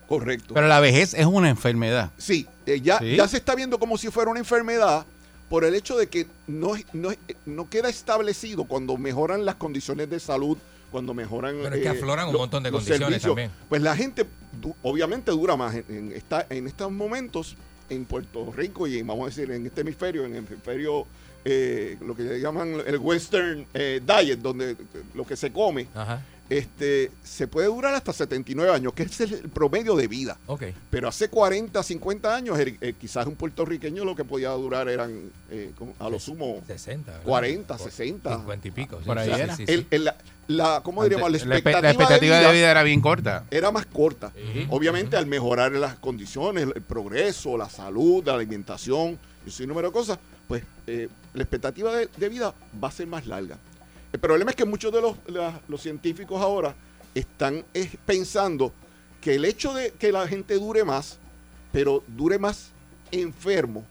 Correcto. Pero la vejez es una enfermedad. sí, eh, ya, ¿Sí? ya se está viendo como si fuera una enfermedad por el hecho de que no, no, no queda establecido cuando mejoran las condiciones de salud, cuando mejoran... Pero es que eh, afloran un montón de condiciones servicios. también. Pues la gente du- obviamente dura más en, en esta- en estos momentos en Puerto Rico y vamos a decir en este hemisferio, en el hemisferio eh, lo que llaman el western eh, diet, donde lo que se come, Ajá. Este se puede durar hasta 79 años, que es el promedio de vida. Ok. Pero hace 40, 50 años, el- eh, quizás un puertorriqueño lo que podía durar eran eh, a lo sumo 60. ¿verdad? 40, Por 60. 50 y pico. sí, Por ahí era. sí, sí. El- el- la, la- ¿Cómo diríamos? La expectativa, la expectativa de, de vida era bien corta. era más corta. Obviamente al mejorar las condiciones, el progreso, la salud, la alimentación y un número de cosas, pues eh, la expectativa de, de vida va a ser más larga. El problema es que muchos de los, la- los científicos ahora están pensando que el hecho de que la gente dure más, pero dure más enfermo,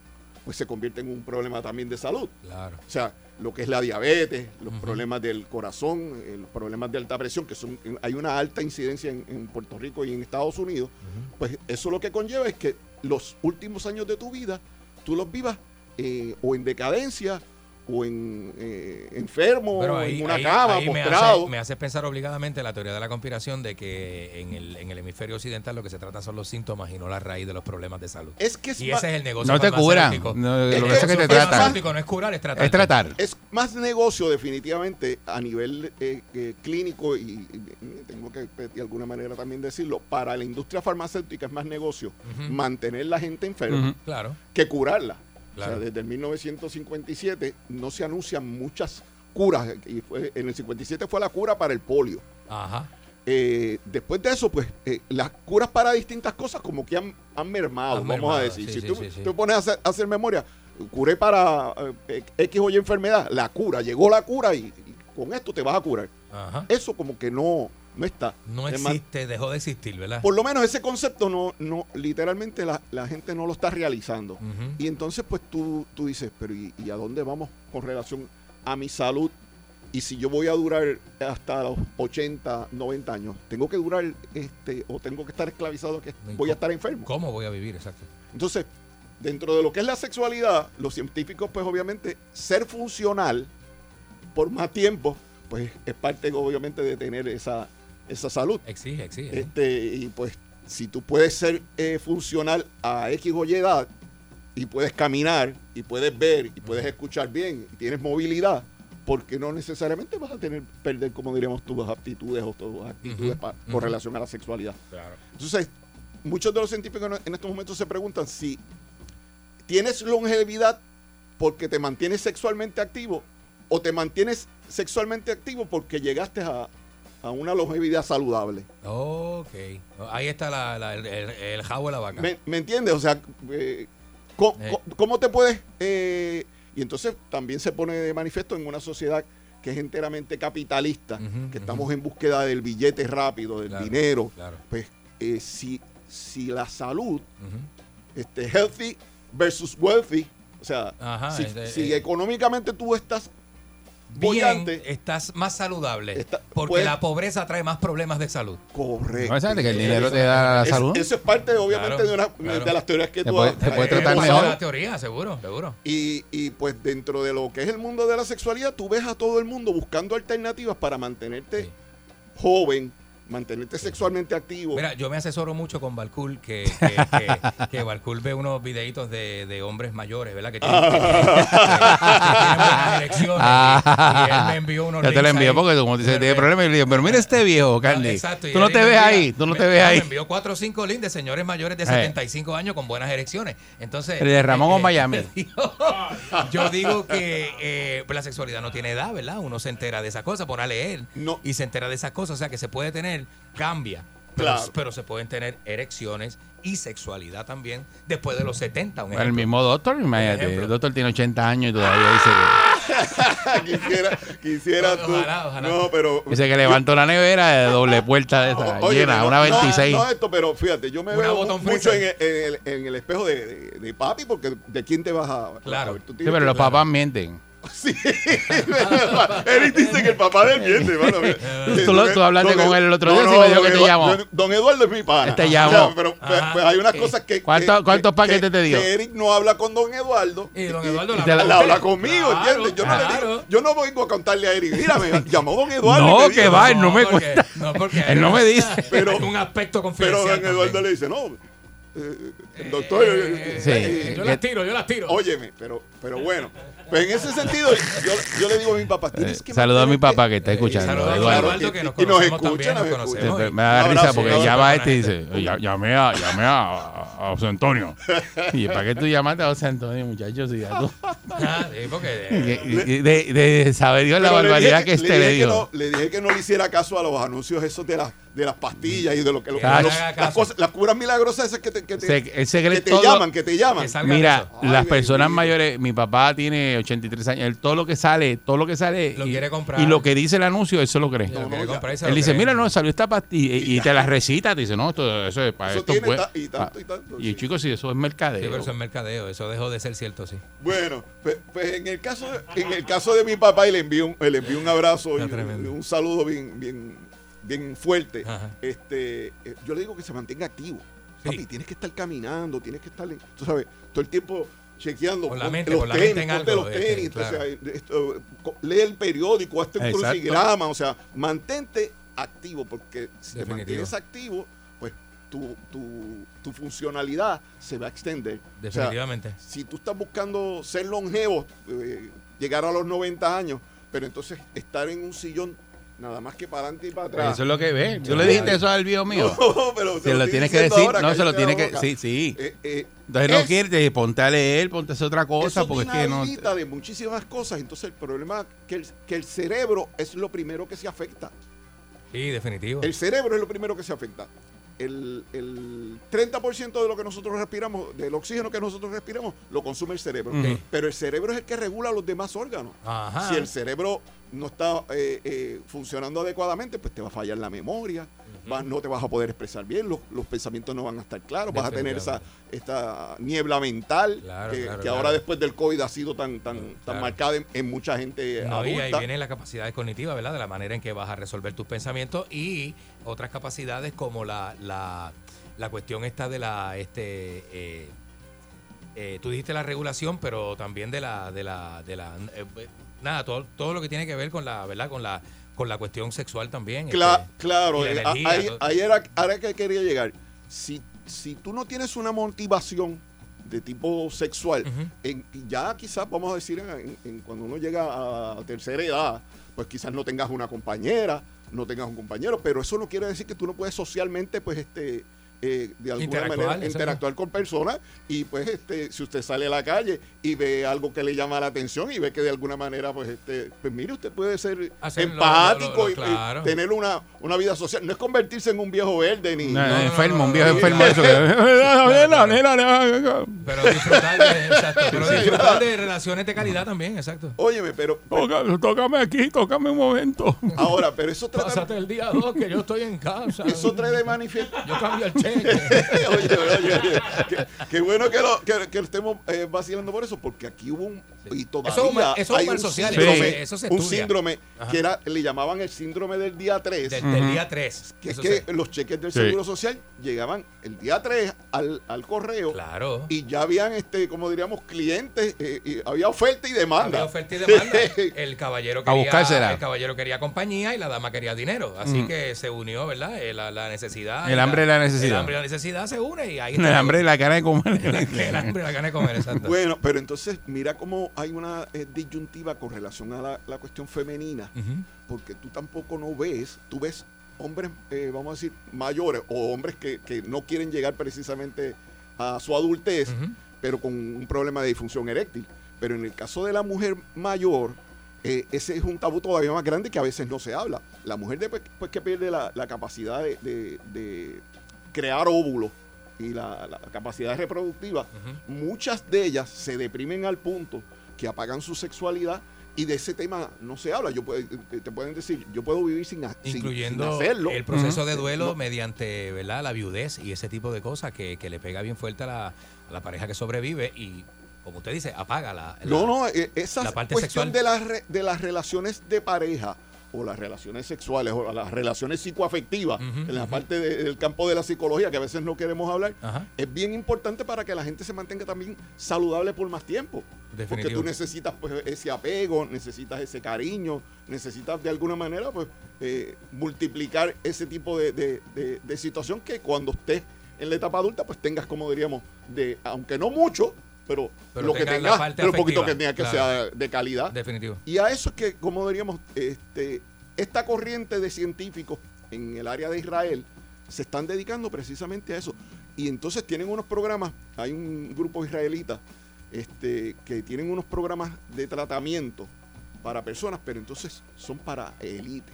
pues se convierte en un problema también de salud. Claro. O sea, lo que es la diabetes, los problemas del corazón, eh, los problemas de alta presión, que son hay una alta incidencia en, en Puerto Rico y en Estados Unidos, pues eso lo que conlleva es que los últimos años de tu vida tú los vivas eh, o en decadencia o en eh, enfermo, Pero o ahí, en una ahí- cama, ahí me, postrado. hace, me hace pensar obligadamente la teoría de la conspiración de que en el, en el hemisferio occidental lo que se trata son los síntomas y no la raíz de los problemas de salud. Es que es y ese es el negocio No te curan. No, Es lo que es que te tratan. no es curar, es tratar. Es tratar. Es más negocio definitivamente a nivel eh, eh, clínico y, y tengo que de alguna manera también decirlo, para la industria farmacéutica es más negocio mantener la gente enferma. Claro. que curarla. Claro. O sea, desde el 1957 no se anuncian muchas curas y fue, en el 57 fue la cura para el polio. Ajá. Eh, después de eso, pues eh, las curas para distintas cosas como que han, han mermado, Han vamos mermado, a decir. sí, si sí, tú sí, pones a hacer, a hacer memoria, curé para eh, X o Y enfermedad, la cura, llegó la cura y, y con esto te vas a curar. Ajá. Eso como que no, no está. No existe, dejó de existir, ¿verdad? por lo menos ese concepto no, no literalmente la, la gente no lo está realizando. Y entonces pues tú, tú dices, pero ¿y, y a dónde vamos con relación a mi salud? Y si yo voy a durar hasta los 80, 90 años, tengo que durar este o tengo que estar esclavizado que ¿Y voy a estar enfermo. ¿Cómo voy a vivir? Exacto. Entonces, dentro de lo que es la sexualidad, los científicos pues obviamente ser funcional por más tiempo, pues es parte obviamente de tener esa, esa salud. Exige, exige. Este, y pues, si tú puedes ser eh, funcional a X o Y edad y puedes caminar y puedes ver y puedes escuchar bien y tienes movilidad, porque no necesariamente vas a tener perder, como diríamos, tus aptitudes o tus actitudes ujú. con relación a la sexualidad. Claro. Entonces, muchos de los científicos en estos momentos se preguntan si tienes longevidad porque te mantienes sexualmente activo o te mantienes sexualmente activo porque llegaste a, a una longevidad saludable. Ok. Ahí está la, la- el, jabo de la vaca. ¿Me, me entiendes? O sea, eh, ¿cómo, Eh. cómo- te puedes...? eh, y entonces también se pone de manifiesto en una sociedad que es enteramente capitalista, que estamos en búsqueda del billete rápido, del Claro, dinero. Claro. Pues si, si la salud, este, healthy versus wealthy, o sea, Ajá, si, este, si económicamente tú estás bien, bollante, estás más saludable. porque pues- la pobreza trae más problemas de salud. correcto. No, que el dinero te da la Es- salud. Eso es parte, obviamente, Claro, de, una, claro. de las teorías que Te tú puede- has- te puede tratar eh, mejor. es la teoría, seguro, seguro. Y, y pues dentro de lo que es el mundo de la sexualidad, tú ves a todo el mundo buscando alternativas para mantenerte joven, mantenerte sexualmente activo. Mira, yo me asesoro mucho con Balcool, que, que, que, que Balcool ve unos videitos de, de hombres mayores, ¿verdad? Que tienen, tienen buenas erecciones. y, y él me envió unos Yo te lo ahí. porque tú como dices, Pero tiene problemas. Y le digo, pero mira este viejo, Candy. Exacto, Tú no te ves ahí, tú no me- te ves no, ahí. Me envió cuatro o cinco links de señores mayores de Eh. 75 años con buenas erecciones. Entonces. El de Ramón eh, o Miami. yo digo que eh, pues la sexualidad no tiene edad, ¿verdad? Uno se entera de esas cosas, por a leer. Y se entera de esas cosas. O sea, que se puede tener, cambia. Pero, Claro. pero se pueden tener erecciones y sexualidad también después de los 70. Un El mismo doctor, imagínate. El doctor tiene 80 años y todavía dice quisiera, quisiera tú. Ojalá, ojalá. No, pero. que, dice que levantó la nevera de doble puerta de esa, Oye, llena, no, una no, 26. No, esto, pero fíjate, yo me Una veo mucho en en el- en el espejo de, de- de papi, porque ¿de quién te vas a, Claro. a ver? Tú Sí, pero que- los papás mienten. Sí. Eric dice que el papá del miente, hermano. Tú lo- tú hablaste Don- con él el otro no, día, no, sí me dijo don que te llamó. don- Eduardo es mi pana. Te O sea, llamó. pero pues, Ajá. pues, hay unas Eh, cosas que. ¿Cuánto- que- cuántos que- paquetes te dio? Que Eric no habla con Don Eduardo. Y don Eduardo y la con habla conmigo, Claro, ¿entiendes? Yo no, le digo- claro. yo no vengo a contarle a Eric. Mira, me llamó Don Eduardo. y No, me que dijo, va, él no me porque- cuenta. No, porque Él no me dice. Pero- un aspecto Pero confidencial. Don Eduardo le dice, no. Eh, el doctor. eh, Sí. eh, Yo que- las tiro, yo las tiro. Óyeme, pero, pero bueno. Pues en ese sentido, yo, yo le digo a mi papá, tienes que Eh, Saludo a mi papá que está escuchando. saludo a Eduardo. Eduardo, que nos y, y nos escucha, también, nos nos conocemos. Me, me da risa porque llama a este y dice, "Ya- llamé a, llamé a, a José Antonio. Y ¿para qué tú llamaste a José Antonio, muchachos? Si ya tú- Ah, sí, porque de, de- de saber Dios la barbaridad dije que este le le dije que dio. no- le dije que no le hiciera caso a los anuncios esos de las de las pastillas y de lo que lo- Que los- las caso. cosas, las curas milagrosas esas que te, que te, Se- que te todo- llaman, que te llaman. Que Mira, eso. Ay, las personas mayores, mi papá tiene 83 años, él todo lo que sale, todo lo que sale Lo y, quiere comprar. y lo que dice el anuncio, se lo cree. Lo No, comprar y Él lo dice, cree. mira, no, salió esta pastilla y, y te la recita, te dice, no, esto, eso es para Eso esto. tiene pues". y tanto, y tanto, y sí. chicos, sí, eso es Sí, mercadeo. pero eso es mercadeo, eso dejó de ser cierto, sí. Bueno, pues, pues en el caso de, en el caso de mi papá y le envío un, le envío un abrazo y Está un, un saludo bien bien bien fuerte. Ajá. Este, eh, yo le digo que se mantenga activo. Sí. Papi, tienes que estar caminando, tienes que estar, tú sabes, todo el tiempo chequeando Con la mente, los con la tenis, mente en ponte algo, los este, tenis, claro. o sea, lee el periódico, hazte un Exacto. crucigrama, o sea, mantente activo porque si te Definitivo. mantienes activo, tu, tu, tu funcionalidad se va a extender. O sea, Definitivamente. si tú estás buscando ser longevo, eh, llegar a los 90 años, pero entonces estar en un sillón nada más que para adelante y para atrás. Eso es lo que ve. ¿Tú le dijiste eso al viejo mío? No, pero se lo tienes que decir. ahora, No, se lo tiene que. Sí, sí. Eh, eh, Entonces no es- quiere, te- ponte a leer, ponte a hacer otra cosa, eso porque es que no. de muchísimas cosas. Entonces el problema es que el, que el cerebro es lo primero que se afecta. Sí, definitivo. El cerebro es lo primero que se afecta. El, el 30% de lo que nosotros respiramos, del oxígeno que nosotros respiramos, lo consume el cerebro. Pero el cerebro es el que regula los demás órganos. Ajá. Si el cerebro no está eh, eh, funcionando adecuadamente, pues te va a fallar la memoria, vas- no te vas a poder expresar bien, los, los pensamientos no van a estar claros, vas a tener esa esta niebla mental Claro, que, claro, que claro. ahora después del COVID ha sido tan, tan, tan marcada en, en mucha gente No, y ahí vienen las capacidades cognitivas, ¿verdad? De la manera en que vas a resolver tus pensamientos y otras capacidades como la, la, la cuestión esta de la, este, eh, eh, tú dijiste la regulación, pero también de la, de la, de la, eh, nada, todo, todo lo que tiene que ver con la, ¿verdad? Con la, con la cuestión sexual también. Cla- este, claro, y la eh, energía, ahí, era, ahora que quería llegar. Si, si tú no tienes una motivación de tipo sexual, Ujú. en- ya quizás vamos a decir en- en cuando uno llega a tercera edad, pues quizás no tengas una compañera, no tengas un compañero, pero eso no quiere decir que tú no puedes socialmente, pues, este, eh, de alguna Interactuar, manera interactuar con personas y pues este si usted sale a la calle y ve algo que le llama la atención y ve que de alguna manera pues este pues mire usted puede ser Hacer lo- empático lo- lo- y- y, claro. tener una, una vida social no es convertirse en un viejo verde ni No, no, enfermo, no, un viejo no, enfermo eso. que-. Pero disfrutar de, exacto, pero Sí, disfrutar ¿verdad? de relaciones de calidad también, exacto. Óyeme, pero Tócame, tócame aquí, tócame un momento. ahora, pero eso trata, Pásate el día 2 que yo estoy en casa. eso trae de manifiesto. Yo cambio el. oye, oye, oye, qué, qué bueno que lo, que, que lo estemos eh, vacilando por eso, porque aquí hubo un y todavía Eso eso es hay un social, síndrome, eso se- eso se un síndrome Ajá. que era le llamaban el síndrome del día 3. Del, del día 3. que es que los cheques del Sí. Seguro Social llegaban el día 3 al, al correo Claro. y ya habían, este como diríamos, clientes, eh, y había oferta y demanda. Había oferta y demanda. El caballero A quería, el caballero quería compañía y la dama quería dinero. Así Mm. que se unió, ¿verdad? Eh, La, la necesidad. El hambre y la necesidad. El hambre y la necesidad se une y ahí El hambre y la cara de comer. El hambre y la gana de comer, exacto. Bueno, pero entonces mira cómo hay una eh, disyuntiva con relación a la, la cuestión femenina, porque tú tampoco no ves, tú ves hombres, eh, vamos a decir, mayores o hombres que, que no quieren llegar precisamente a su adultez, pero con un problema de disfunción eréctil. Pero en el caso de la mujer mayor, eh, ese es un tabú todavía más grande que a veces no se habla. La mujer después pues, que pierde la, la capacidad de, de- de crear óvulos y la, la capacidad reproductiva, muchas de ellas se deprimen al punto que apagan su sexualidad y de ese tema no se habla. Yo puedo- te pueden decir, yo puedo vivir sin, Incluyendo sin hacerlo. el proceso de duelo No, mediante ¿verdad? la viudez y ese tipo de cosas que, que le pega bien fuerte a la, a la pareja que sobrevive y, como usted dice, apaga la, la- No, no, eh, esa la parte cuestión sexual. de las, re- de las relaciones de pareja o las relaciones sexuales o las relaciones psicoafectivas en la parte de- del campo de la psicología que a veces no queremos hablar, es bien importante para que la gente se mantenga también saludable por más tiempo. Porque tú necesitas pues, ese apego, necesitas ese cariño, necesitas de alguna manera pues eh, multiplicar ese tipo de, de- de- de situación que cuando estés en la etapa adulta pues tengas como diríamos de aunque no mucho pero, Pero lo que tengas pero un poquito que tenga que claro. sea de calidad Definitivo. y a eso es que como diríamos este esta corriente de científicos en el área de Israel se están dedicando precisamente a eso y entonces tienen unos programas hay un grupo israelita este, que tienen unos programas de tratamiento para personas, pero entonces son para élite.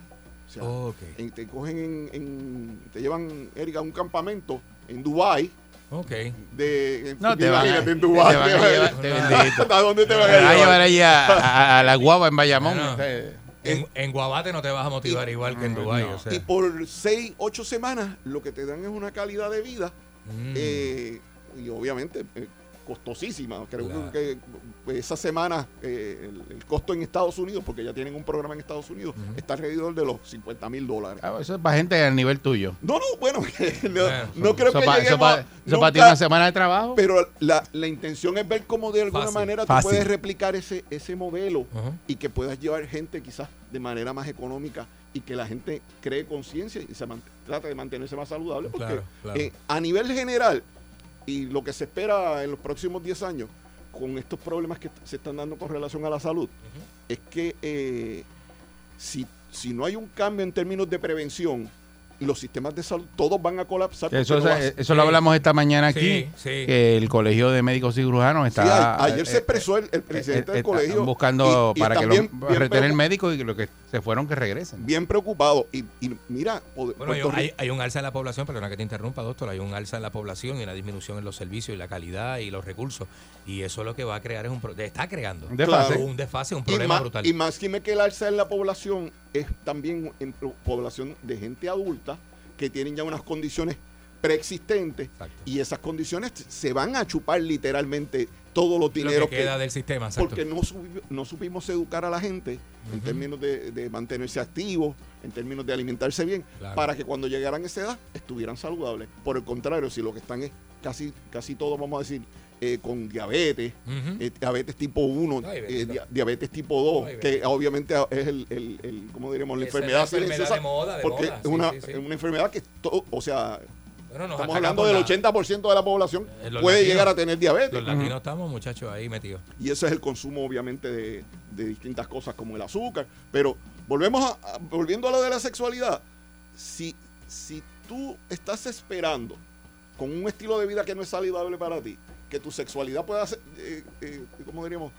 O sea, te cogen en, en- te llevan, Erika, a un campamento en Dubai Ok. de No, te van a- en Dubái, te van a llevar- te bendito. ¿A dónde te van a llevar? a, a- a la guava en Bayamón. Eh, En, en Guabate no te vas a motivar igual que en Dubái. no. o sea. Y por seis, ocho semanas lo que te dan es una calidad de vida Mm. eh, y obviamente eh, costosísima. Creo Claro. que esa semana eh, el, el costo en Estados Unidos, porque ya tienen un programa en Estados Unidos, está alrededor de los 50 mil dólares. ah, eso es para gente al nivel tuyo. No, no, bueno, no, Bueno, no creo Eso que pa- eso lleguemos eso para ti una semana de trabajo. Pero la, la intención es ver cómo de alguna Fácil. manera tú Fácil. puedes replicar ese, ese modelo y que puedas llevar gente quizás de manera más económica y que la gente cree conciencia y se trate de mantenerse más saludable. Porque Claro, claro. eh, a nivel general y lo que se espera en los próximos 10 años con estos problemas que se están dando con relación a la salud, es que eh, si, si no hay un cambio en términos de prevención, los sistemas de salud todos van a colapsar. Eso, no eso, lo hablamos esta mañana aquí, Sí, sí. que el Colegio de Médicos Cirujanos está... a- ayer eh, se expresó el, el presidente eh, del eh, colegio. están buscando y- y para que los preocup- médicos y lo que se fueron que regresen. Bien preocupado. Y, y mira, Bueno, hay, un- hay- Rico- hay un alza en la población, perdona que te interrumpa, doctor, hay un alza en la población y una disminución en los servicios y la calidad y los recursos. Y eso lo que va a crear es un... pro- está creando Un desfase. un desfase, un y, problema más, brutal. y más que me que el alza en la población es también en población de gente adulta que tienen ya unas condiciones preexistentes Exacto. y esas condiciones se van a chupar literalmente todos los lo dineros que queda del sistema, exacto. porque no, subi- no supimos educar a la gente en términos de, de mantenerse activos, en términos de alimentarse bien, Claro. para que cuando llegaran a esa edad estuvieran saludables. Por el contrario, si lo que están es casi, casi todos, vamos a decir, eh, con diabetes, eh, diabetes tipo 1, No, hay eh, diabetes tipo 2, No, hay que obviamente es el, el, el- ¿cómo diríamos? La Esa es enfermedad la enfermedad silenciosa. de moda, de porque moda, es una, sí, sí. es una enfermedad que, todo, o sea, Bueno, estamos hablando del la- 80% de la población Eh, puede latinos. llegar a tener diabetes. Los latinos estamos, muchachos, ahí metidos. Y eso es el consumo, obviamente, de, de distintas cosas como el azúcar. Pero volvemos a, a- volviendo a lo de la sexualidad. Si, si tú estás esperando con un estilo de vida que no es saludable para ti, que tu sexualidad pueda, eh, eh, ¿cómo diríamos?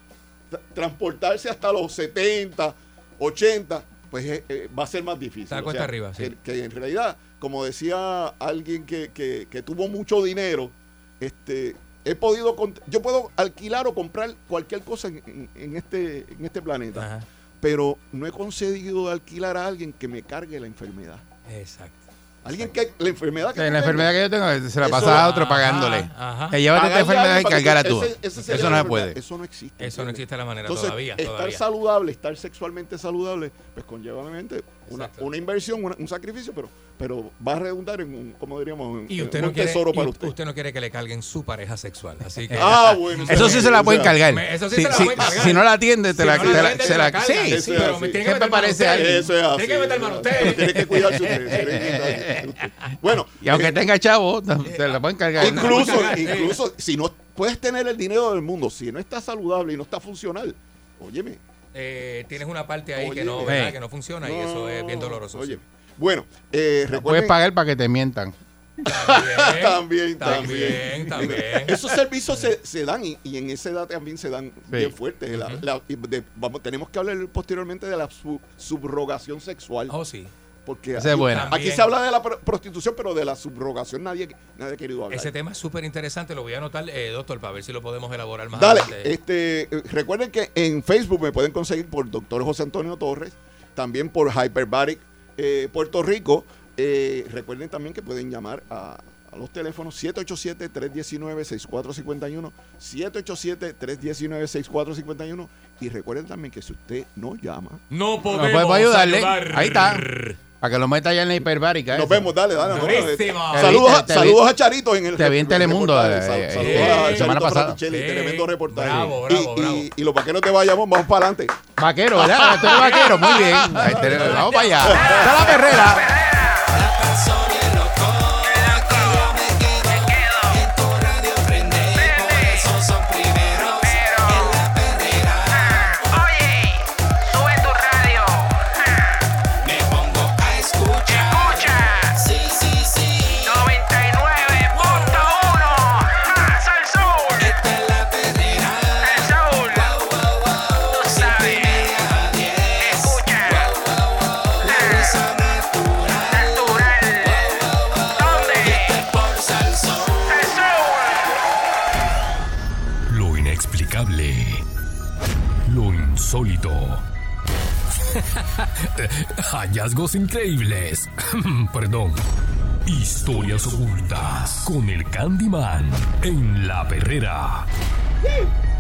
Tra- transportarse hasta los 70, 80, pues eh, eh, va a ser más difícil. Está cuesta arriba, sí. que, que en realidad, como decía alguien que, que- que tuvo mucho dinero, este, he podido, yo puedo alquilar o comprar cualquier cosa en, en- en este, en este planeta, Ajá. pero no he conseguido alquilar a alguien que me cargue la enfermedad. Exacto. Alguien que la enfermedad que la enfermedad que yo tengo se la Eso- pasa a otro pagándole. ajá. Que llévate esta a enfermedad y que- cargarla tú. ese- ese sería Eso no se puede. Eso no existe. Eso no existe de la manera Entonces, todavía. estar todavía. saludable, estar sexualmente saludable, pues conlleva obviamente una, una inversión, una- un sacrificio, pero, pero va a redundar en un, como diríamos, en, Y en usted un no, quiere, tesoro y para usted. no quiere que le carguen su pareja sexual. Así que. Ah, bueno. Eso sí se la pueden cargar. Eso sí Si- se la pueden cargar. si no la atiende, te la, sí, sí, pero me tiene que meter mano usted. alguien. Eso es así. Tiene que meter mano usted. Tiene que cuidarse usted. usted. Bueno, Y aunque eh, tenga chavo, te la pueden cargar. incluso, incluso si no puedes tener el dinero del mundo, si no está saludable y no está funcional, óyeme. Eh, tienes una parte ahí Oye, que no. ¿verdad? que no funciona y eso es bien doloroso. Oye, sí. bueno, eh, Puedes recuerden pagar para que te mientan. también, también, También, también. Esos servicios se, se dan y, y en esa edad también se dan bien fuertes. La- la- y de- vamos, tenemos que hablar posteriormente de la su- subrogación sexual. Oh, sí. Porque aquí, es buena. aquí También. se habla de la pro- prostitución, pero de la subrogación nadie, nadie ha querido hablar. Ese tema es súper interesante. Lo voy a anotar, eh, doctor, para ver si lo podemos elaborar más Dale, adelante. este, eh, recuerden que en Facebook me pueden conseguir por Doctor José Antonio Torres, también por Hyperbaric eh, Puerto Rico. Eh, recuerden también que pueden llamar a, a los teléfonos 787-319-6451, 787-319-6451 y recuerden también que si usted no llama, No No podemos, podemos ayudarle. ayudar. Ahí está. Para que lo meta ya en la hiperbárica. nos esa. vemos, dale, dale. Buenísimo. eh, saludos, Te saludos a Charito en el te vi en Telemundo, sal- eh, saludos eh, a Charito semana pasada. Tremendo reportaje. Bravo, Y- bravo, y, bravo. y los vaqueros de Bayamón, vamos para adelante. Vaquero, ¿verdad? Tú eres vaquero, muy bien. Ahí te- vamos para allá. Está la perrera. Hallazgos increíbles. Perdón. Historias ocultas con el Candyman en la perrera.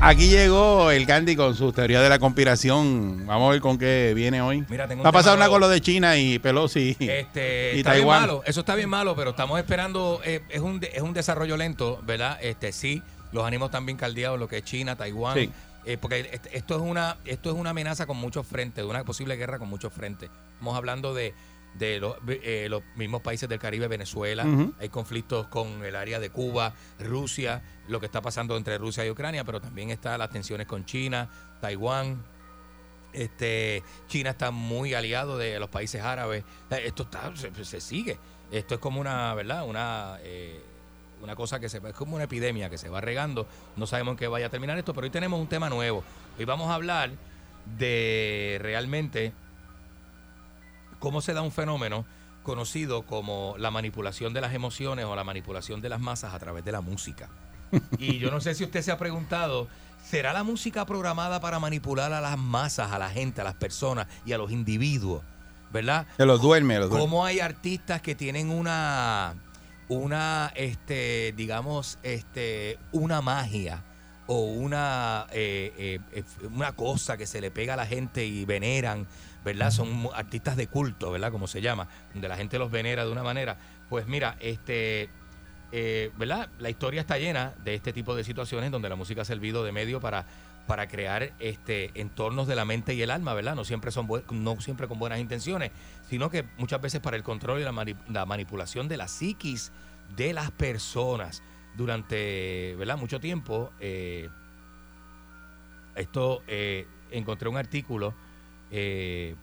Aquí llegó el Candy con su teoría de la conspiración. Vamos a ver con qué viene hoy. Mira, tengo Va a pasar una con lo de China y Pelosi Este, y está bien Taiwán. malo, eso está bien malo, pero estamos esperando, eh, es, un, es un desarrollo lento, ¿verdad? Este sí, los ánimos están bien caldeados, lo que es China, Taiwán, Sí. Eh, porque est- esto es una esto es una amenaza con muchos frentes, de una posible guerra con muchos frentes. Estamos hablando de, de los, eh, los mismos países del Caribe, Venezuela, hay conflictos con el área de Cuba, Rusia, lo que está pasando entre Rusia y Ucrania, pero también están las tensiones con China, Taiwán, este, China está muy aliado de los países árabes. Eh, Esto está, se, se sigue. Esto es como una, ¿verdad? Una, eh, una cosa que se es como una epidemia que se va regando. No sabemos en qué vaya a terminar esto, pero hoy tenemos un tema nuevo. Hoy vamos a hablar de realmente cómo se da un fenómeno conocido como la manipulación de las emociones o la manipulación de las masas a través de la música. Y yo no sé si usted se ha preguntado, ¿será la música programada para manipular a las masas, a la gente, a las personas y a los individuos? ¿Verdad? Que los duerme, los duerme. ¿Cómo hay artistas que tienen una, una, este, digamos, este, una magia o una, eh, eh, una cosa que se le pega a la gente y veneran, ¿verdad? Son artistas de culto, ¿verdad? Como se llama, donde la gente los venera de una manera. Pues mira, este, eh, ¿verdad? La historia está llena de este tipo de situaciones donde la música ha servido de medio para, para crear este entornos de la mente y el alma, ¿verdad? No siempre son no siempre con buenas intenciones, sino que muchas veces para el control y la, mani- la manipulación de la psiquis de las personas durante, ¿verdad? Mucho tiempo. eh, esto eh, encontré un artículo eh,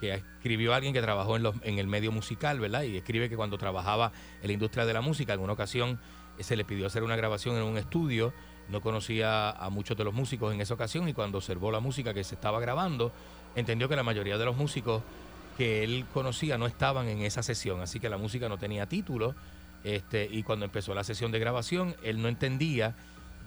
que escribió alguien que trabajó en, los- en el medio musical, ¿verdad? Y escribe que cuando trabajaba en la industria de la música, en una ocasión se le pidió hacer una grabación en un estudio, no conocía a muchos de los músicos en esa ocasión y cuando observó la música que se estaba grabando, entendió que la mayoría de los músicos que él conocía no estaban en esa sesión, así que la música no tenía título Este, y cuando empezó la sesión de grabación, él no entendía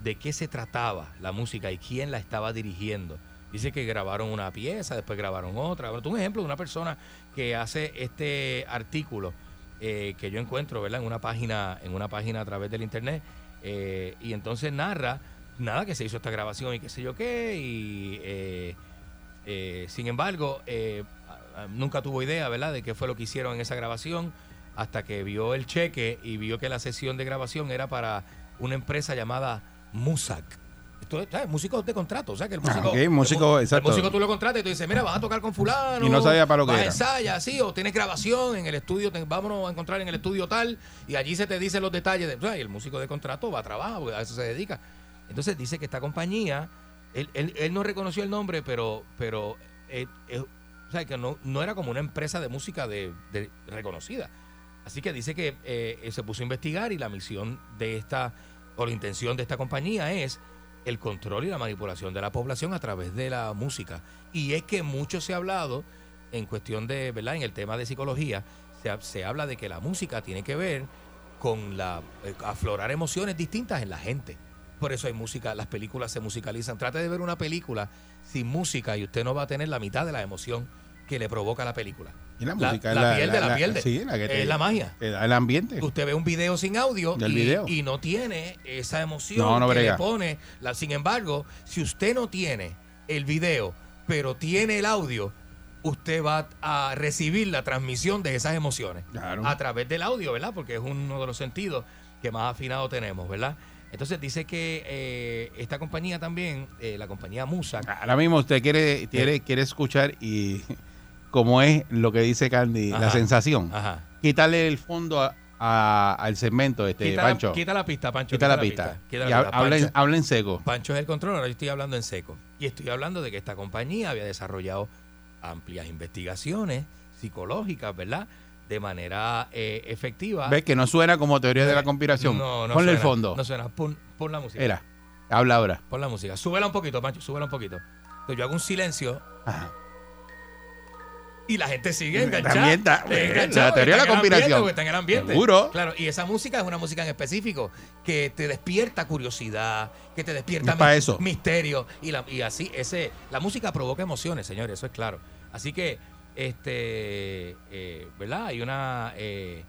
de qué se trataba la música y quién la estaba dirigiendo. Dice que grabaron una pieza, después grabaron otra. Bueno, un ejemplo de una persona que hace este artículo eh, que yo encuentro, ¿verdad? En una página, en una página a través del internet. eh, y entonces narra, nada, que se hizo esta grabación y qué sé yo qué. Y eh, eh, sin embargo, eh, nunca tuvo idea, ¿verdad?, de qué fue lo que hicieron en esa grabación hasta que vio el cheque y vio que la sesión de grabación era para una empresa llamada Musac. Esto es ¿sabes? músicos de contrato, o sea que el músico, Ah, músico, el, mu- el exacto. músico tú lo contratas y tú dices, mira, vas a tocar con fulano. Y no sabía para lo que vas a era. ensayar, sí, o tienes grabación en el estudio, te- vámonos a encontrar en el estudio tal, y allí se te dicen los detalles. De, y el músico de contrato va a trabajar, porque a eso se dedica. Entonces dice que esta compañía, él, él- él no reconoció el nombre, pero, pero eh, eh, o sea, que no, no era como una empresa de música de, de- reconocida. Así que dice que eh, se puso a investigar y la misión de esta, o la intención de esta compañía es el control y la manipulación de la población a través de la música. Y es que mucho se ha hablado en cuestión de, ¿verdad? En el tema de psicología, se, se habla de que la música tiene que ver con la eh, aflorar emociones distintas en la gente. Por eso hay música, las películas se musicalizan. Trate de ver una película sin música y usted no va a tener la mitad de la emoción que le provoca la película. Y la La- música es la la, pierde, la pierde. Sí, la que te- Es la magia. el ambiente. Usted ve un video sin audio Del y, video. y no tiene esa emoción No, no que le pone. La, sin embargo, si usted no tiene el video, pero tiene el audio, usted va a recibir la transmisión de esas emociones Claro. a través del audio, ¿verdad? Porque es uno de los sentidos que más afinado tenemos, ¿verdad? Entonces dice que eh, esta compañía también, eh, la compañía Musac, Ahora mismo usted quiere, quiere, quiere escuchar y como es lo que dice Candy, la sensación. Ajá. Quitarle el fondo a- a- al segmento, este, quita, Pancho. la, quita la pista, Pancho. Quita la pista. quita Y la ha- pista. habla, en, Pancho- habla en seco. Pancho es el control, ahora yo estoy hablando en seco. Y estoy hablando de que esta compañía había desarrollado amplias investigaciones psicológicas, ¿verdad? De manera eh, efectiva. ¿Ves que no suena como teoría de la conspiración? No, no Ponle el suena, fondo. No suena. Pon, pon la música. Era. Habla ahora. Pon la música. Súbela un poquito, Pancho, súbela un poquito. Entonces yo hago un silencio Ajá. Y la gente sigue enganchada. También está- Eh, la enganchada, teoría de la porque está en el ambiente. Seguro. Claro, y esa música es una música en específico que te despierta curiosidad, que te despierta Es mi- eso. misterio. Y, la, y así, ese, la música provoca emociones, señores, eso es claro. Así que, este, eh, ¿verdad? Hay una. eh,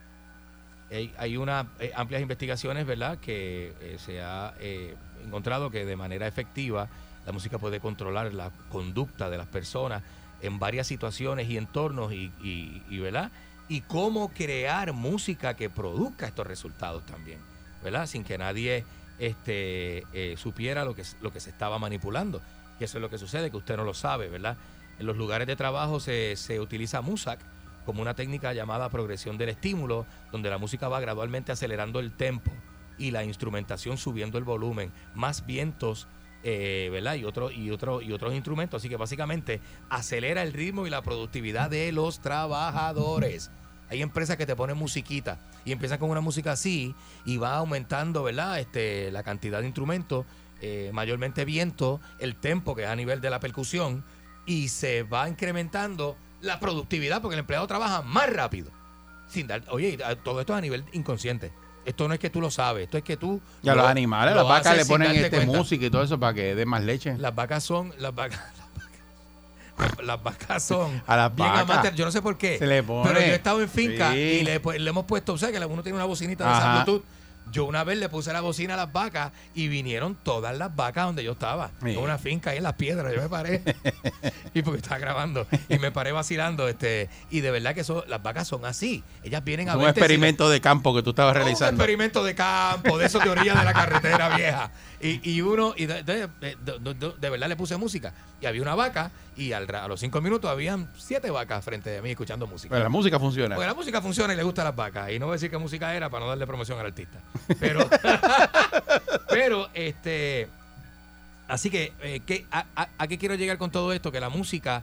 hay, hay unas eh, amplias investigaciones, ¿verdad?, que eh, se ha eh, encontrado que de manera efectiva la música puede controlar la conducta de las personas en varias situaciones y entornos y, ¿verdad? Y cómo crear música que produzca estos resultados también, ¿verdad? Sin que nadie este, eh, supiera lo que, lo que se estaba manipulando. Y eso es lo que sucede, que usted no lo sabe, ¿verdad? En los lugares de trabajo se, se utiliza MUSAC como una técnica llamada progresión del estímulo, donde la música va gradualmente acelerando el tempo y la instrumentación subiendo el volumen, más vientos, eh, ¿verdad? Y, otro, y, otro, y otros instrumentos. Así que básicamente acelera el ritmo y la productividad de los trabajadores. Hay empresas que te ponen musiquita y empiezan con una música así y va aumentando, ¿verdad? Este, la cantidad de instrumentos, eh, mayormente viento, el tempo que es a nivel de la percusión y se va incrementando la productividad porque el empleado trabaja más rápido. Sin dar, oye, a- todo esto es a nivel inconsciente. Esto no es que tú lo sabes, esto es que tú. Y a lo- los animales, lo las vacas le ponen este cuenta. música y todo eso para que dé más leche. Las vacas son. Las vacas. Las vacas, las vacas son. A las bien vacas. Yo no sé por qué. Se le pone. Pero yo he estado en finca Sí. y le, le hemos puesto. O sea, que uno tiene una bocinita de esa. Bluetooth. Yo una vez le puse la bocina a las vacas y vinieron todas las vacas donde yo estaba. Sí. En una finca ahí en las piedras. Yo me paré. y porque estaba grabando. Y me paré vacilando. este Y de verdad que eso, las vacas son así. Ellas vienen a Es un si experimento de campo que tú estabas un realizando. experimento de campo, de esos de orilla de la carretera vieja. Y, y uno, y de, de- verdad le puse música. Y había una vaca, y al a los cinco minutos habían siete vacas frente de mí escuchando música. Pero la música funciona. Porque la música funciona y le gusta a las vacas. Y no voy a decir qué música era para no darle promoción al artista. Pero, pero este. Así que, eh, ¿qué- a, a- a qué quiero llegar con todo esto? Que la música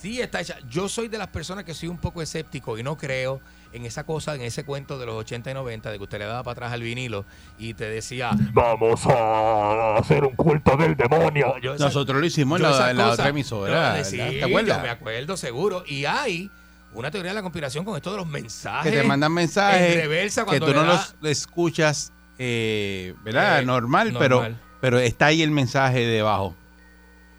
sí está hecha. Yo soy de las personas que soy un poco escéptico y no creo en esa cosa, en ese cuento de los 80 y 90, de que usted le daba para atrás al vinilo y te decía, vamos a hacer un culto del demonio. Yo esa- Nosotros lo hicimos en la, la otra emisora. sí, ¿Te yo acuerdas? me acuerdo, seguro. Y hay una teoría de la conspiración con esto de los mensajes. Que te mandan mensajes en reversa que cuando tú no da- los escuchas, eh, ¿verdad? Eh, normal, normal. Pero, pero está ahí el mensaje debajo.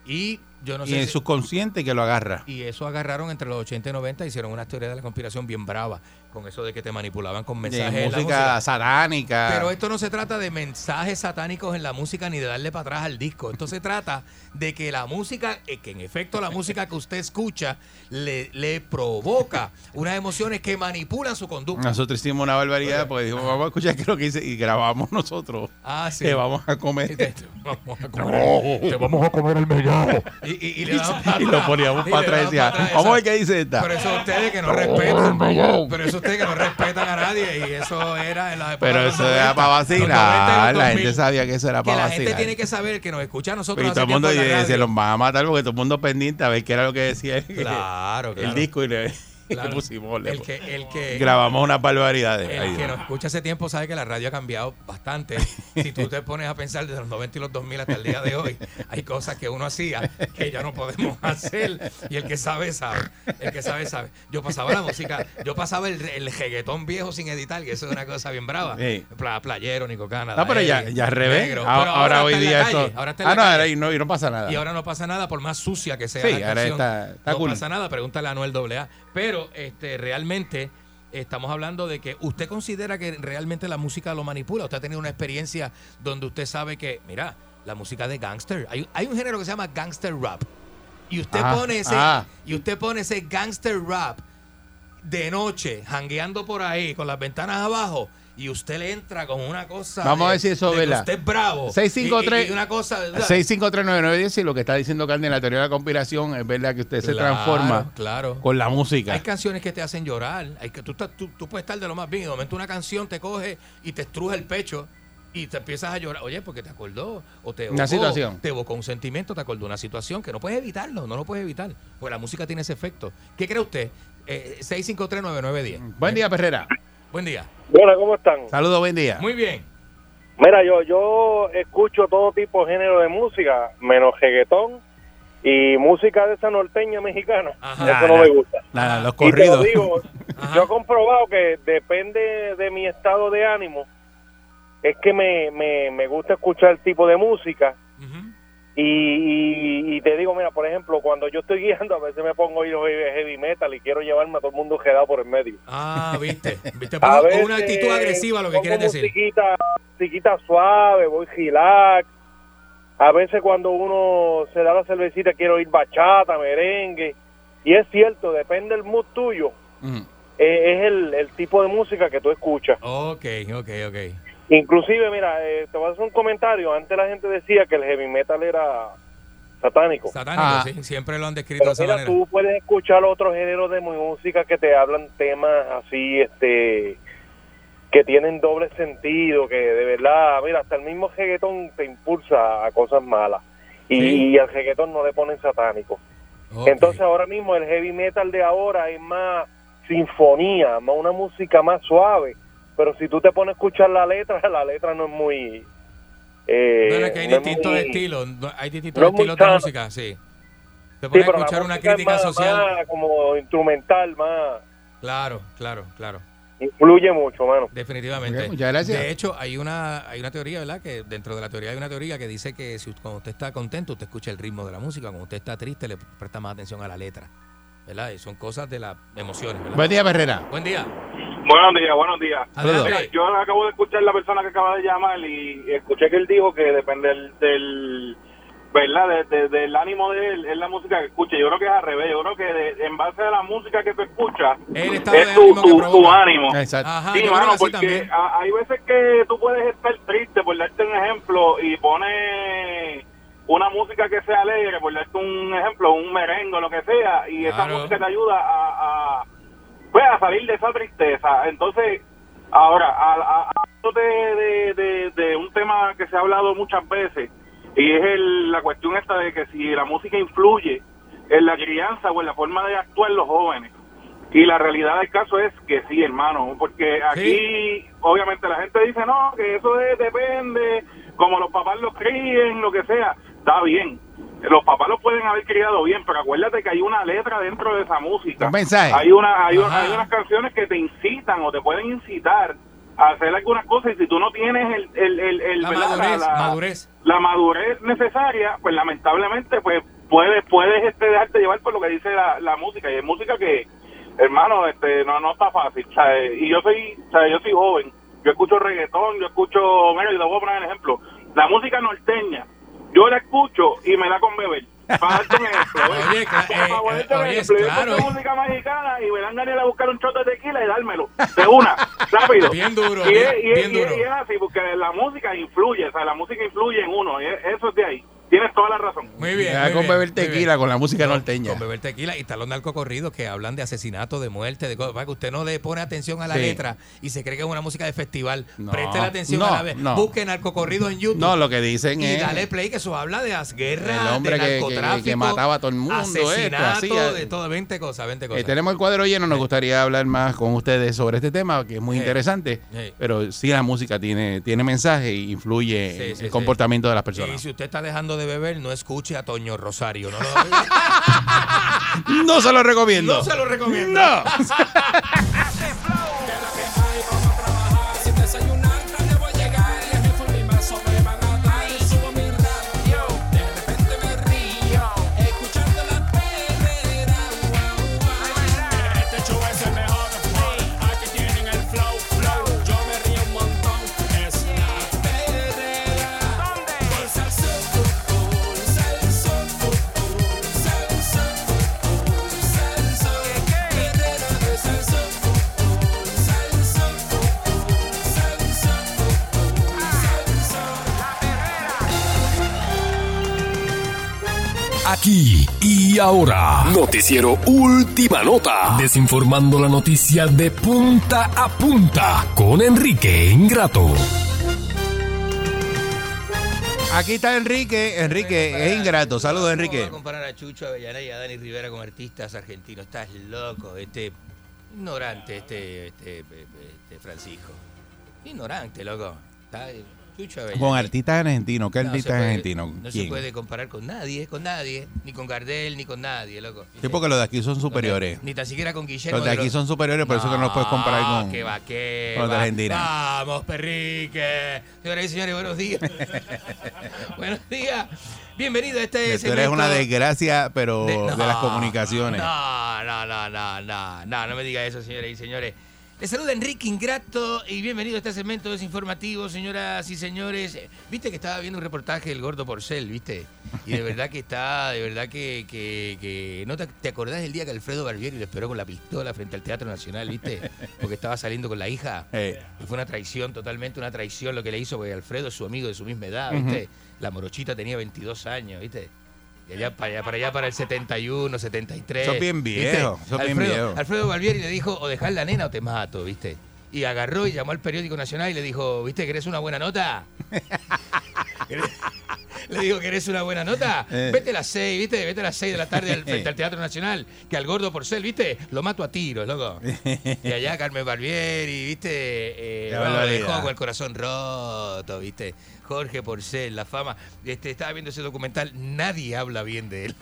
Y yo no y sé el si- subconsciente que lo agarra. Y eso agarraron entre los 80 y 90, hicieron una teoría de la conspiración bien brava, con eso de que te manipulaban con mensajes. de en la música, satánica. Pero esto no se trata de mensajes satánicos en la música ni de darle para atrás al disco. Esto se trata de que la música, eh, que en efecto la música que usted escucha le, le provoca unas emociones que manipulan su conducta. Nosotros hicimos una barbaridad porque dijimos, vamos a escuchar qué es lo que dice y grabamos nosotros. Ah, sí. Que vamos a comer. Vamos a comer, te vamos a comer el mellojo. Y, y, y le damos para Y lo poníamos para atrás y decía, vamos a ver qué dice esta. Pero eso ustedes que no respetan. Pero eso ustedes que no respetan a nadie. Y eso era en la época Pero eso 90, era para los 90 y vacilar. La 2000. gente sabía que eso era para la gente vacilar. tiene que saber que nos escucha a nosotros Y todo el mundo dice, los van a matar porque todo el mundo pendiente a ver qué era lo que decía el, Claro, claro. el disco y le Claro. pusimos. le El que, el que, grabamos unas barbaridades. El Ahí. que nos escucha hace tiempo sabe que la radio ha cambiado bastante. si tú te pones a pensar desde los 90 y los 2000 hasta el día de hoy, hay cosas que uno hacía que ya no podemos hacer. Y el que sabe, sabe. El que sabe, sabe. Yo pasaba la música, yo pasaba el, el reggaetón viejo sin editar, que eso es una cosa bien brava. Sí. Pla- playero, Nico Cana. No, pero ya, Daeli, ya al revés. negro. Ah, ahora, hoy día calle, esto. Ahora ah, no, ahora y no, y no pasa nada. Y ahora no pasa nada, por más sucia que sea Sí, la ahora canción. está- está no cool. pasa nada, pregúntale a Anuel AA. Pero este, realmente estamos hablando de que usted considera que realmente la música lo manipula. Usted ha tenido una experiencia donde usted sabe que, mira, la música de gangster. Hay, hay un género que se llama gangster rap. Y usted Ah, pone ese, ah. y usted pone ese gangster rap de noche, jangueando por ahí, con las ventanas abajo, y usted le entra con una cosa. Vamos a de- ver si eso verdad. Usted es bravo. 653 Y- y una cosa. 6539910 y lo que está diciendo Carmen en la teoría de la conspiración es verdad que usted se transforma claro. con la música. Hay canciones que te hacen llorar. Hay que, tú, tú, tú puedes estar de lo más bien y de momento una canción te coge y te estruja el pecho y te empiezas a llorar. Oye, porque te acordó o te Una situación. Te evocó un sentimiento, te acordó una situación que no puedes evitarlo, no lo puedes evitar. Porque la música tiene ese efecto. ¿Qué cree usted? Eh, 6539910. Buen día, Perrera. Buen día. Bueno, ¿cómo están? Saludos, buen día. Muy bien. Mira, yo yo escucho todo tipo de género de música, menos reggaetón y música de esa norteña mexicana. Eso no me gusta. Nada, los Y te lo corridos. digo, yo he comprobado que depende de mi estado de ánimo, es que me, me, me gusta escuchar el tipo de música. Y, y, y te digo, mira, por ejemplo, cuando yo estoy guiando, a veces me pongo oír heavy metal y quiero llevarme a todo el mundo quedado por el medio. Ah, viste. Viste, A veces una actitud agresiva, lo que quieres decir. Musiquita, musiquita suave, voy relax. A veces cuando uno se da la cervecita quiero oír bachata, merengue. Y es cierto, depende del mood tuyo. Mm. eh, es el, el tipo de música que tú escuchas. Ok, ok, ok. Inclusive, mira, eh, te voy a hacer un comentario. Antes la gente decía que el heavy metal era satánico. Satánico, Ah. sí. Siempre lo han descrito de Pero esa mira, manera. tú puedes escuchar otros géneros de música que te hablan temas así, este, que tienen doble sentido, que de verdad, mira, hasta el mismo reggaetón te impulsa a cosas malas. Y, Sí. y al reggaetón no le ponen satánico. Entonces ahora mismo el heavy metal de ahora es más sinfonía, más una música más suave. Pero si tú te pones a escuchar la letra, la letra no es muy... eh, Bueno, es que hay no es distintos muy- estilos, no- hay distintos no estilos de música, sí. Te Sí, pones a escuchar una es crítica más- social. más como instrumental, más... Claro, claro, claro. Influye mucho, mano. Definitivamente. Muchas gracias. De hecho, hay una, hay una teoría, ¿verdad? Que dentro de la teoría hay una teoría que dice que si cuando usted está contento, usted escucha el ritmo de la música. Cuando usted está triste, le presta más atención a la letra. ¿Verdad? Y son cosas de las emociones, ¿verdad? Buen día, Perrera. Buen día. Buenos días, buenos días. Mira, yo acabo de escuchar la persona que acaba de llamar y escuché que él dijo que depende del, del ¿verdad? De- de- del ánimo de él, es la música que escucha. Yo creo que es al revés. Yo creo que de- en base a la música que tú escuchas, es tu, ánimo tu, tu ánimo. Exacto. Ajá, Sí, mano, porque a- hay veces que tú puedes estar triste, por darte un ejemplo, y pones una música que sea alegre, por darte un ejemplo, un merengue o lo que sea, y esa música te ayuda a, a, pues, a salir de esa tristeza. Entonces, ahora, a- a- hablando de, de, de, de un tema que se ha hablado muchas veces, y es el- la cuestión esta de que si la música influye en la crianza o en la forma de actuar los jóvenes. Y la realidad del caso es que sí, hermano, porque aquí obviamente la gente dice, no, que eso es- depende, como los papás los críen, lo que sea, está bien. los papás los pueden haber criado bien, pero acuérdate que hay una letra dentro de esa música. Un mensaje. Hay, una, hay, un- Ajá. hay unas canciones que te incitan o te pueden incitar a hacer algunas cosas y si tú no tienes el, el, el, el- La madurez, la, madurez. la madurez necesaria, pues lamentablemente pues puedes puedes este, dejarte llevar por lo que dice la, la música y es música que hermano este no no está fácil ¿sabes? y yo soy ¿sabes? yo soy joven yo escucho reggaetón yo escucho mira y te voy a poner un ejemplo la música norteña yo la escucho y me da con beber para darte un ejemplo. Oye, eh, oye. Yo escucho eh. música mexicana y me dan ganas de ir a buscar un shot de tequila y dármelo de una rápido Bien duro, y, bien- es, y es- bien y es- duro. y es así porque la música influye o sea la música influye en uno y es- eso es de ahí tienes toda la razón Muy bien. Muy con bien, beber tequila con la música No, norteña. Con beber tequila y están los narcocorridos que hablan de asesinato, de muerte, de cosas. Para que usted no le pone atención a la Sí. letra y se cree que es una música de festival. No, Preste la atención no, a la vez. no. Busque narcocorridos en YouTube. No, lo que dicen y es dale play, que eso habla de las guerras, el hombre de que- narcotráfico, que mataba a todo el mundo, esto, asesinato, de todo, 20 cosas, 20 Eh, cosas. tenemos el cuadro lleno, nos gustaría hablar más con ustedes sobre este tema, que es muy Sí. interesante, Sí. pero sí la música tiene, tiene mensaje y influye Sí, en sí, el sí. comportamiento de las Y personas. si usted está dejando de beber, no escuche a Toño Rosario. No, lo- No se lo recomiendo. no se lo recomiendo. No. Aquí y ahora. Noticiero Última Nota. Desinformando la noticia de punta a punta con Enrique Ingrato. Aquí está Enrique. Enrique es ingrato. Saludos, ¿Cómo Enrique. a comparar a Chucho Avellaneda y a Dani Rivera como artistas argentinos? Estás loco, este ignorante, este, este, este Francisco. Ignorante, loco. Está, Con artistas argentinos. ¿Qué artistas argentinos? No se puede comparar con nadie, con nadie. Ni con Gardel, ni con nadie, loco. Sí, porque los de aquí son superiores. Ni tan siquiera con Guillermo. Los de aquí son superiores, por eso que no los puedes comparar con, que va, que con los de. Argentina. Vamos, Perrique. Señoras y señores, buenos días. buenos días. Bienvenido a este tú eres una desgracia, pero de, de- las comunicaciones. No, no, no, no, no, no, no me diga eso, señoras y señores. Les saluda Enrique Ingrato y bienvenido a este segmento desinformativo, señoras y señores. Viste que estaba viendo un reportaje del gordo Porcel, ¿viste? Y de verdad que está, de verdad que, que, que- ¿no te, te acordás del día que Alfredo Barbieri lo esperó con la pistola frente al Teatro Nacional, ¿viste? Porque estaba saliendo con la hija. Eh, Y fue una traición, totalmente una traición lo que le hizo, porque Alfredo es su amigo de su misma edad, ¿viste? La morochita tenía 22 años, ¿viste? Y allá para allá, para allá para el 71, 73. Sos bien ¿viste? viejo, sos bien Alfredo, viejo. Alfredo Barbieri le dijo, o dejar la nena o te mato, ¿viste? Y agarró y llamó al periódico nacional y le dijo, ¿viste que eres una buena nota? Le digo, ¿querés una buena nota? Eh. Vete a las 6, ¿viste? Vete a las 6 de la tarde al, frente al Teatro Nacional, que al gordo Porcel, ¿viste? Lo mato a tiros, loco. Y allá Carmen Barbieri, ¿viste? Eh, no, dejó con el corazón roto, ¿viste? Jorge Porcel, la fama. Este, estaba viendo ese documental, nadie habla bien de él.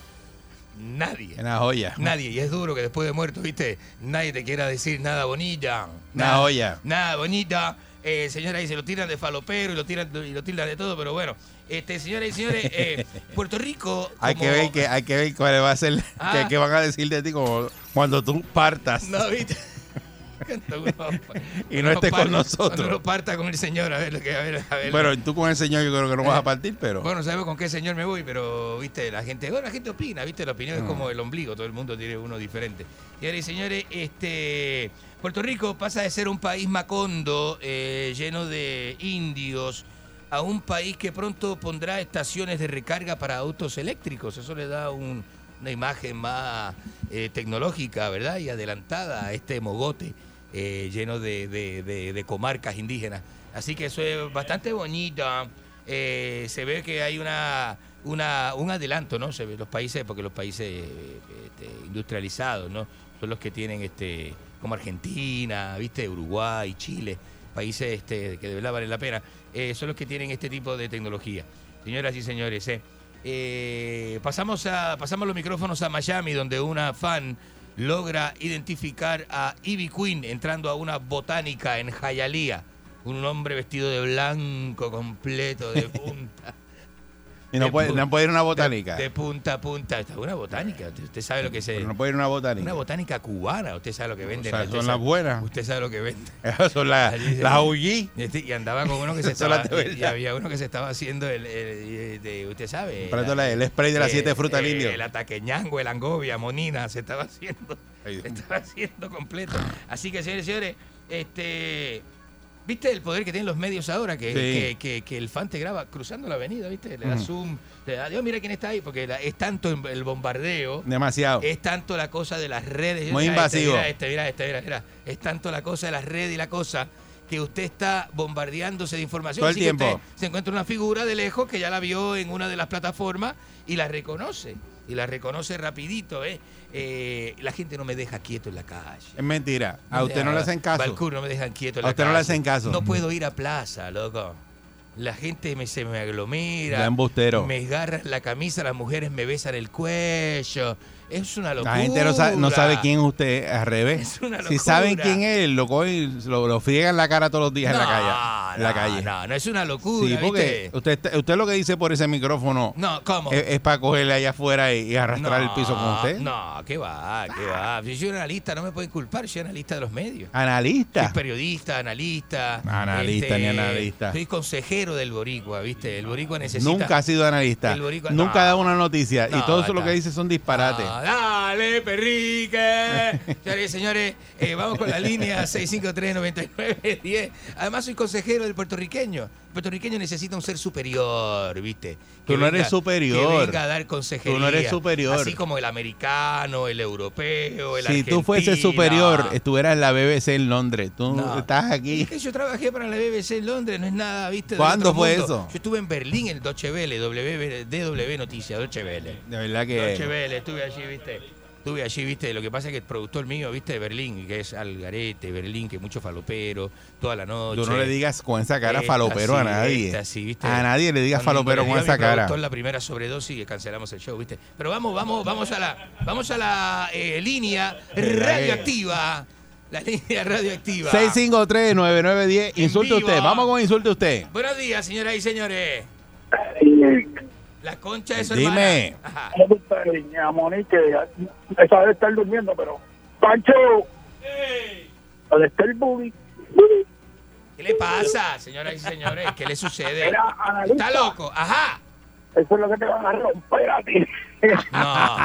Nadie. una joya. Nadie. Y es duro que después de muerto, ¿viste? Nadie te quiera decir nada bonita. Una Nada- joya. Nada bonita. Eh, señora, ahí se lo tiran de falopero y lo tiran y lo tildan de todo, pero bueno. Este, señoras y señores, eh, Puerto Rico. Hay que ver que hay que ver cuál va a ser Ah. que, que van a decir de ti como cuando tú partas. No, ¿viste? Y no uno estés con nosotros. Uno parta con el señor, a ver a ver, a ver. Bueno, tú con el señor yo creo que no vas a partir, pero Bueno, sabemos con qué señor me voy, pero, viste, la gente, bueno, la gente opina, viste, la opinión es Mm. como el ombligo, todo el mundo tiene uno diferente. Y señores, este, Puerto Rico pasa de ser un país macondo, eh, lleno de indios, a un país que pronto pondrá estaciones de recarga para autos eléctricos. Eso le da un- una imagen más eh, tecnológica, ¿verdad? Y adelantada a este mogote eh, lleno de, de- de- comarcas indígenas. Así que eso es bastante bonito. Eh, se ve que hay una, una un adelanto, ¿no? Se ve los países, porque los países este, industrializados, ¿no? Son los que tienen este como Argentina, ¿viste? Uruguay, Chile, países este, que de verdad valen la pena, eh, son los que tienen este tipo de tecnología. Señoras y señores, Eh, pasamos, a, pasamos los micrófonos a Miami, donde una fan logra identificar a Ivy Queen entrando a una botánica en Hialeah. Un hombre vestido de blanco completo, de punta. Y no De puede, pu- no puede ir a una botánica. De punta a punta. Esta es una botánica. Usted, sabe lo que es. Pero no puede ir a una botánica. Una botánica cubana. Usted sabe lo que venden. sea, Usted son sabe- las buenas. Usted sabe lo que venden. Esas son las, se- las OG. Este, Y andaba con uno que se estaba. Y, había uno que se estaba haciendo el. el- de, usted sabe. La- el spray de las siete frutas del indio. El ataqueñango, el angobia, monina, se estaba haciendo. Se estaba haciendo completo. Así que, señores y señores, este. ¿Viste el poder que tienen los medios ahora? Que, Sí. que, que- que el fan te graba cruzando la avenida, ¿viste? Le da zoom, le da, Dios, mira quién está ahí, porque la- es tanto el bombardeo. Demasiado. Es tanto la cosa de las redes. Muy Mira invasivo. Este, mira este, mira este, mira, mira. Es tanto la cosa de las redes y la cosa que usted está bombardeándose de información. Todo el Así que tiempo. usted se encuentra una figura de lejos que ya la vio en una de las plataformas y la reconoce. Y la reconoce rapidito, ¿eh? Eh, la gente no me deja quieto en la calle. Es mentira. A usted no le hacen caso. No me dejan quieto en A la usted no le calle. hacen caso. No puedo ir a plaza, loco. La gente me, se me aglomera. Ya embustero. Me agarran la camisa, las mujeres me besan el cuello. Es una locura. La gente no sabe, no sabe quién es usted al revés. Es una Si locura. saben quién es, lo, cogen, lo, lo friegan la cara todos los días en la calle. En la no, calle. No, no, es una locura. Sí, porque ¿viste? usted, usted lo que dice por ese micrófono No, ¿cómo? es, es para cogerle allá afuera y, y arrastrar el piso con usted. No, qué va, qué va. Si yo soy analista, no me pueden culpar, yo soy analista de los medios. Analista. Soy periodista, analista. este, Analista, ni analista. Soy consejero del Boricua, ¿viste? El Boricua necesita. Nunca ha sido analista. El boricua- Nunca ha dado una noticia. No, y todo eso lo que dice son disparates. Dale, perrique. Señores señores, eh, vamos con la línea 653-9910. Además, soy consejero del puertorriqueño. El puertorriqueño necesita un ser superior, ¿viste? Tú no eres superior. Que venga a dar consejería. Tú no eres superior. Así como el americano, el europeo, el si tú fueses superior, estuvieras en la BBC en Londres. Tú No. estás aquí. Es que yo trabajé para la BBC en Londres, no es nada, ¿viste? ¿Cuándo fue mundo. eso? Yo estuve en Berlín, en Deutsche Welle, W, DW Noticias, Deutsche Welle. De verdad que. Deutsche Welle, estuve allí, ¿viste? Estuve allí, ¿viste? Lo que pasa es que el productor mío, ¿viste? De Berlín, que es Algarete, Berlín, que mucho falopero, toda la noche. Tú no le digas con esa cara Esta falopero a nadie. esta sí, ¿viste? A nadie le digas Cuando falopero con esa cara. productor la primera sobredosis y cancelamos el show, ¿viste? Pero vamos, vamos, vamos a la, vamos a la eh, línea radioactiva. La línea radioactiva. 653-9910. Insulte vivo. usted. Vamos con insulte usted. Buenos días, señoras y señores. La concha de su Dime. hermana. Ajá. ¿Cómo está, niña Monique? Esa debe estar durmiendo, pero. ¡Pancho! ¿Dónde está el booby? ¿Qué le pasa, señoras y señores? ¿Qué le sucede? Era analista. ¿Está loco? Ajá. Eso es lo que te van a romper a ti. No,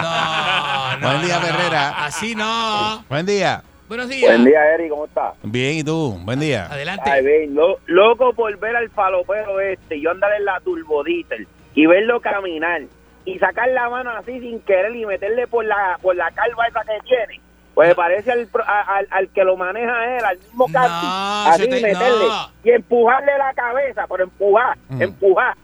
no, no. Buen día, no, no. Así no. Buen día. Buenos días. Eri, ¿cómo estás? Bien, ¿y tú? Buen día. Adelante. Ay, bien, lo- loco por ver al falopero este, y yo andar en la turbodíter y verlo caminar y sacar la mano así sin querer y meterle por la por la calva esa que tiene. Pues parece al, al, al que lo maneja él, al mismo casting, así te- meterle no. y empujarle la cabeza, pero empujar, Mm. empujar,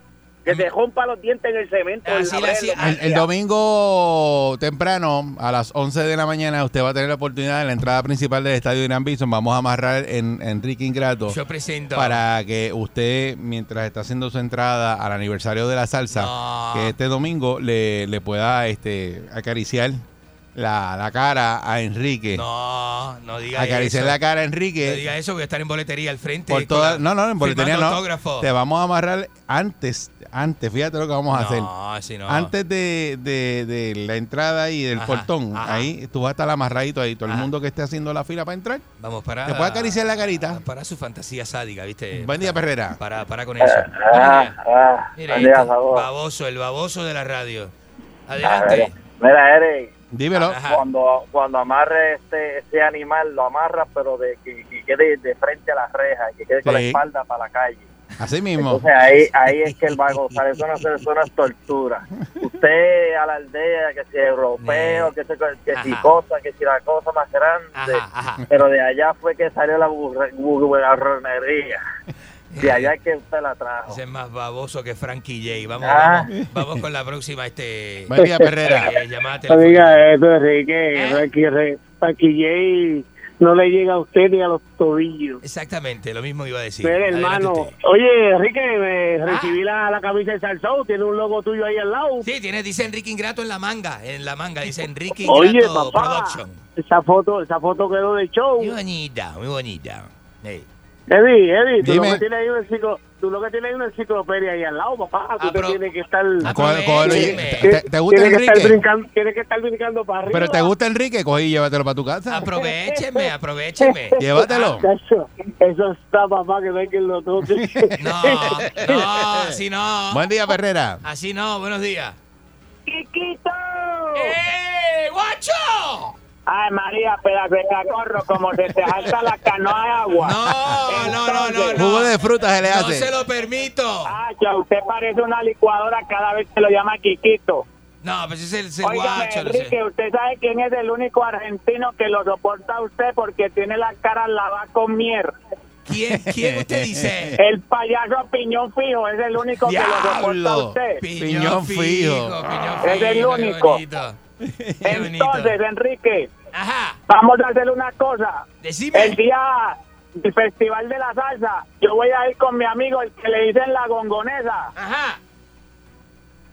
que se rompa los dientes en el cemento. Así en la El, el domingo temprano, a las 11 de la mañana, usted va a tener la oportunidad en la entrada principal del estadio Irán Bison. Vamos a amarrar en Enrique Ingrato Yo presento. para que usted, mientras está haciendo su entrada al aniversario de la salsa, No. que este domingo le, le pueda este, acariciar la, la cara a Enrique. No, no diga acariciar eso. la cara a No Enrique. diga eso, voy a estar en boletería al frente. Por con toda, la- no, no, en boletería no. autógrafo. Te vamos a amarrar antes, antes, fíjate lo que vamos a hacer. No. Antes de, de- de la entrada y del Ajá, portón, ajá. ahí tú vas a estar amarradito ahí. Todo el mundo que esté haciendo la fila para entrar, Vamos para. te puede acariciar la carita. Para su fantasía sádica, ¿viste? Buen día, Perrera. Para, para con eso. Ah, Mira, ah, día, este, baboso, el baboso de la radio. Adelante. Mira, Eric, Dímelo. Ajá. cuando cuando amarre este ese animal lo amarras pero de que, que quede de frente a la reja que quede con la espalda para la calle Así mismo. entonces ahí ahí es que él va a gozar eso no, es- eso no es tortura usted a la aldea que si europeo que si, que si cosa que si la cosa más grande Ajá, ajá. pero de allá fue que salió la burronería de allá es que usted la trajo Ese es más baboso que Frankie J. Vamos, Ah. vamos, vamos con la próxima este Buen día, Perrera. eh, eso, Enrique. ¿Eh? Frankie J no le llega a usted ni a los tobillos. Exactamente, lo mismo iba a decir. Adelante hermano. Oye, Enrique, me recibí la, la camisa de Salsón, tiene un logo tuyo ahí al lado. Sí, tiene, dice Enrique Ingrato en la manga. En la manga dice Enrique Ingrato Oye, papá, Production. esa foto, esa foto quedó de show. Muy bonita, muy bonita. Ey. Eddie, Eddie, tú Dime. lo, que tienes ahí enciclo- tú lo que tienes ahí una enciclopedia ahí al lado, papá. Tú te Apro- tienes que estar... Aprovecheme. ¿Te, te gusta tienes que estar Enrique? brincando, tienes que estar brincando para arriba. ¿Pero te gusta Enrique? Coge y llévatelo para tu casa. Aprovecheme, aprovecheme. Llévatelo. Eso, eso está, papá, que no hay quien lo toque. No, no, así no. Buen día, Perrera. Así no, buenos días. ¡Quiquito! ¡Eh, guacho! Ay, María, pedazo de cacorro, como se te salta la canoa de agua. No, no, no, no, no. Jugo de fruta se le No hace. se lo permito. Ah, ya usted parece una licuadora cada vez que lo llama Quiquito. No, pues es el, es el guacho. no sé. Enrique, ¿usted sabe quién es el único argentino que lo soporta a usted porque tiene la cara lavada con mier? ¿Quién, ¿Quién usted dice? El payaso Piñón Fijo es el único que lo soporta a usted. Piñón fijo. piñón Es el fijo, qué único. bonito. Qué bonito. Entonces, Enrique, Ajá, vamos a hacer una cosa. decime. El día del Festival de la Salsa, yo voy a ir con mi amigo, el que le dicen la gongonesa. Ajá.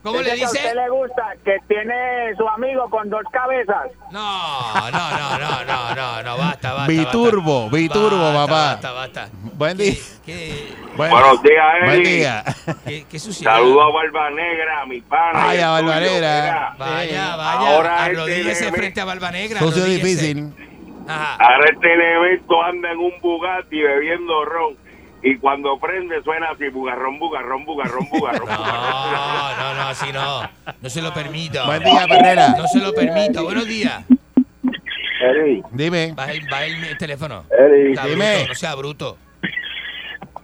¿Cómo le que a dice? usted le gusta, que tiene su amigo con dos cabezas. No, no, no, no, no, no, no, basta, basta. Biturbo, basta. biturbo, Basta, papá. Basta, basta. Buen día. ¿Qué, Buen, Buenos días, buen Eddie. día. qué, qué suciedad? Saludo a Barba Negra, mi pana. Ay, y el a Barba Negra. Vaya, vaya, ahora este arrodíllese nene- frente a Barba Negra. Socio difícil. Ajá. Ahora este elemento anda en un Bugatti bebiendo ron. Y cuando prende suena así, bugarrón, bugarrón, bugarrón, bugarrón. No, no, no, así no. No se lo permito. Buen día, Perrera. No se lo permito. Buenos días. Eddie, Dime. Baja el, baja el teléfono. Está Dime. bruto, no sea bruto.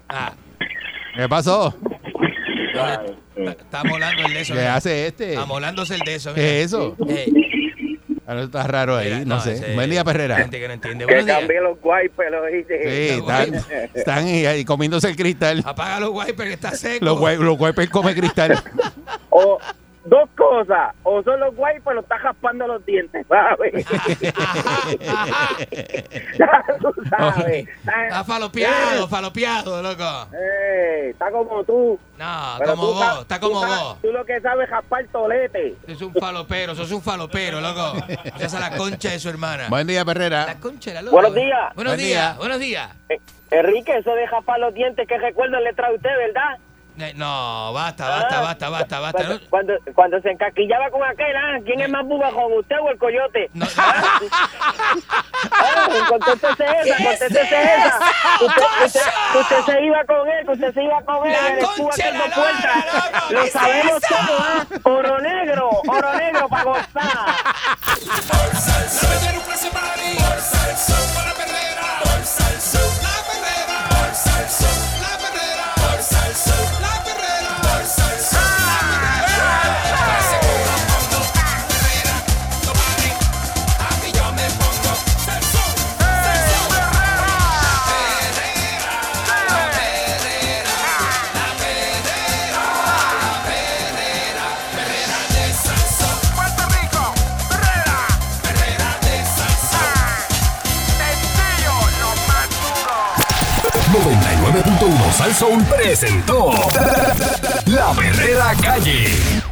Ah, ¿Qué pasó? está, está molando el de eso. ¿Qué mira. hace este? Amolándose el de eso. ¿Qué es eso? Eh, Ahora está raro ahí, mira, no, sé. ese- Buen día, Perrera. Gente que no entiende. Que cambié los wipers, lo hice. Sí, están, están ahí, ahí comiéndose el cristal. Apaga los wipers que está seco. Los, guay- los wipers come cristal. O dos cosas, o son los wipers, lo está jaspando los dientes, ¿sabes? Ya tú sabes. Está falopeado, falopeado, loco. Eh, está como tú. No, Pero como tú vos, está como vos. Tú lo que sabes es jaspar tolete. Es un falopero, sos un falopero, loco. Esa es la concha de su hermana. Buen día, La Perrera. concha de la loca. Buenos días. Buenos Buen días, día. buenos días. Eh, Enrique, eso de jaspar los dientes, ¿qué recuerdo le trae usted, verdad? Eh, No, basta, basta, Ah, basta, basta, basta. Cuando, No- cuando, cuando se encaquillaba con aquel, ¿ah? ¿quién es más buba con usted o el coyote? No, Ah, contéstese esa, contéstese esa. Usted, usted, usted se iba con él, usted se iba con él. La concha la loco, ¿qué Lo sabemos todo, ¿ah? Oro negro, oro negro para gozar. La perrera un clase party. Por Salsón para la perrera. Por Salsón la perrera. Por Salsón la perrera. Por Salsón 99.1 Sal Soul presentó La Verdadera Calle.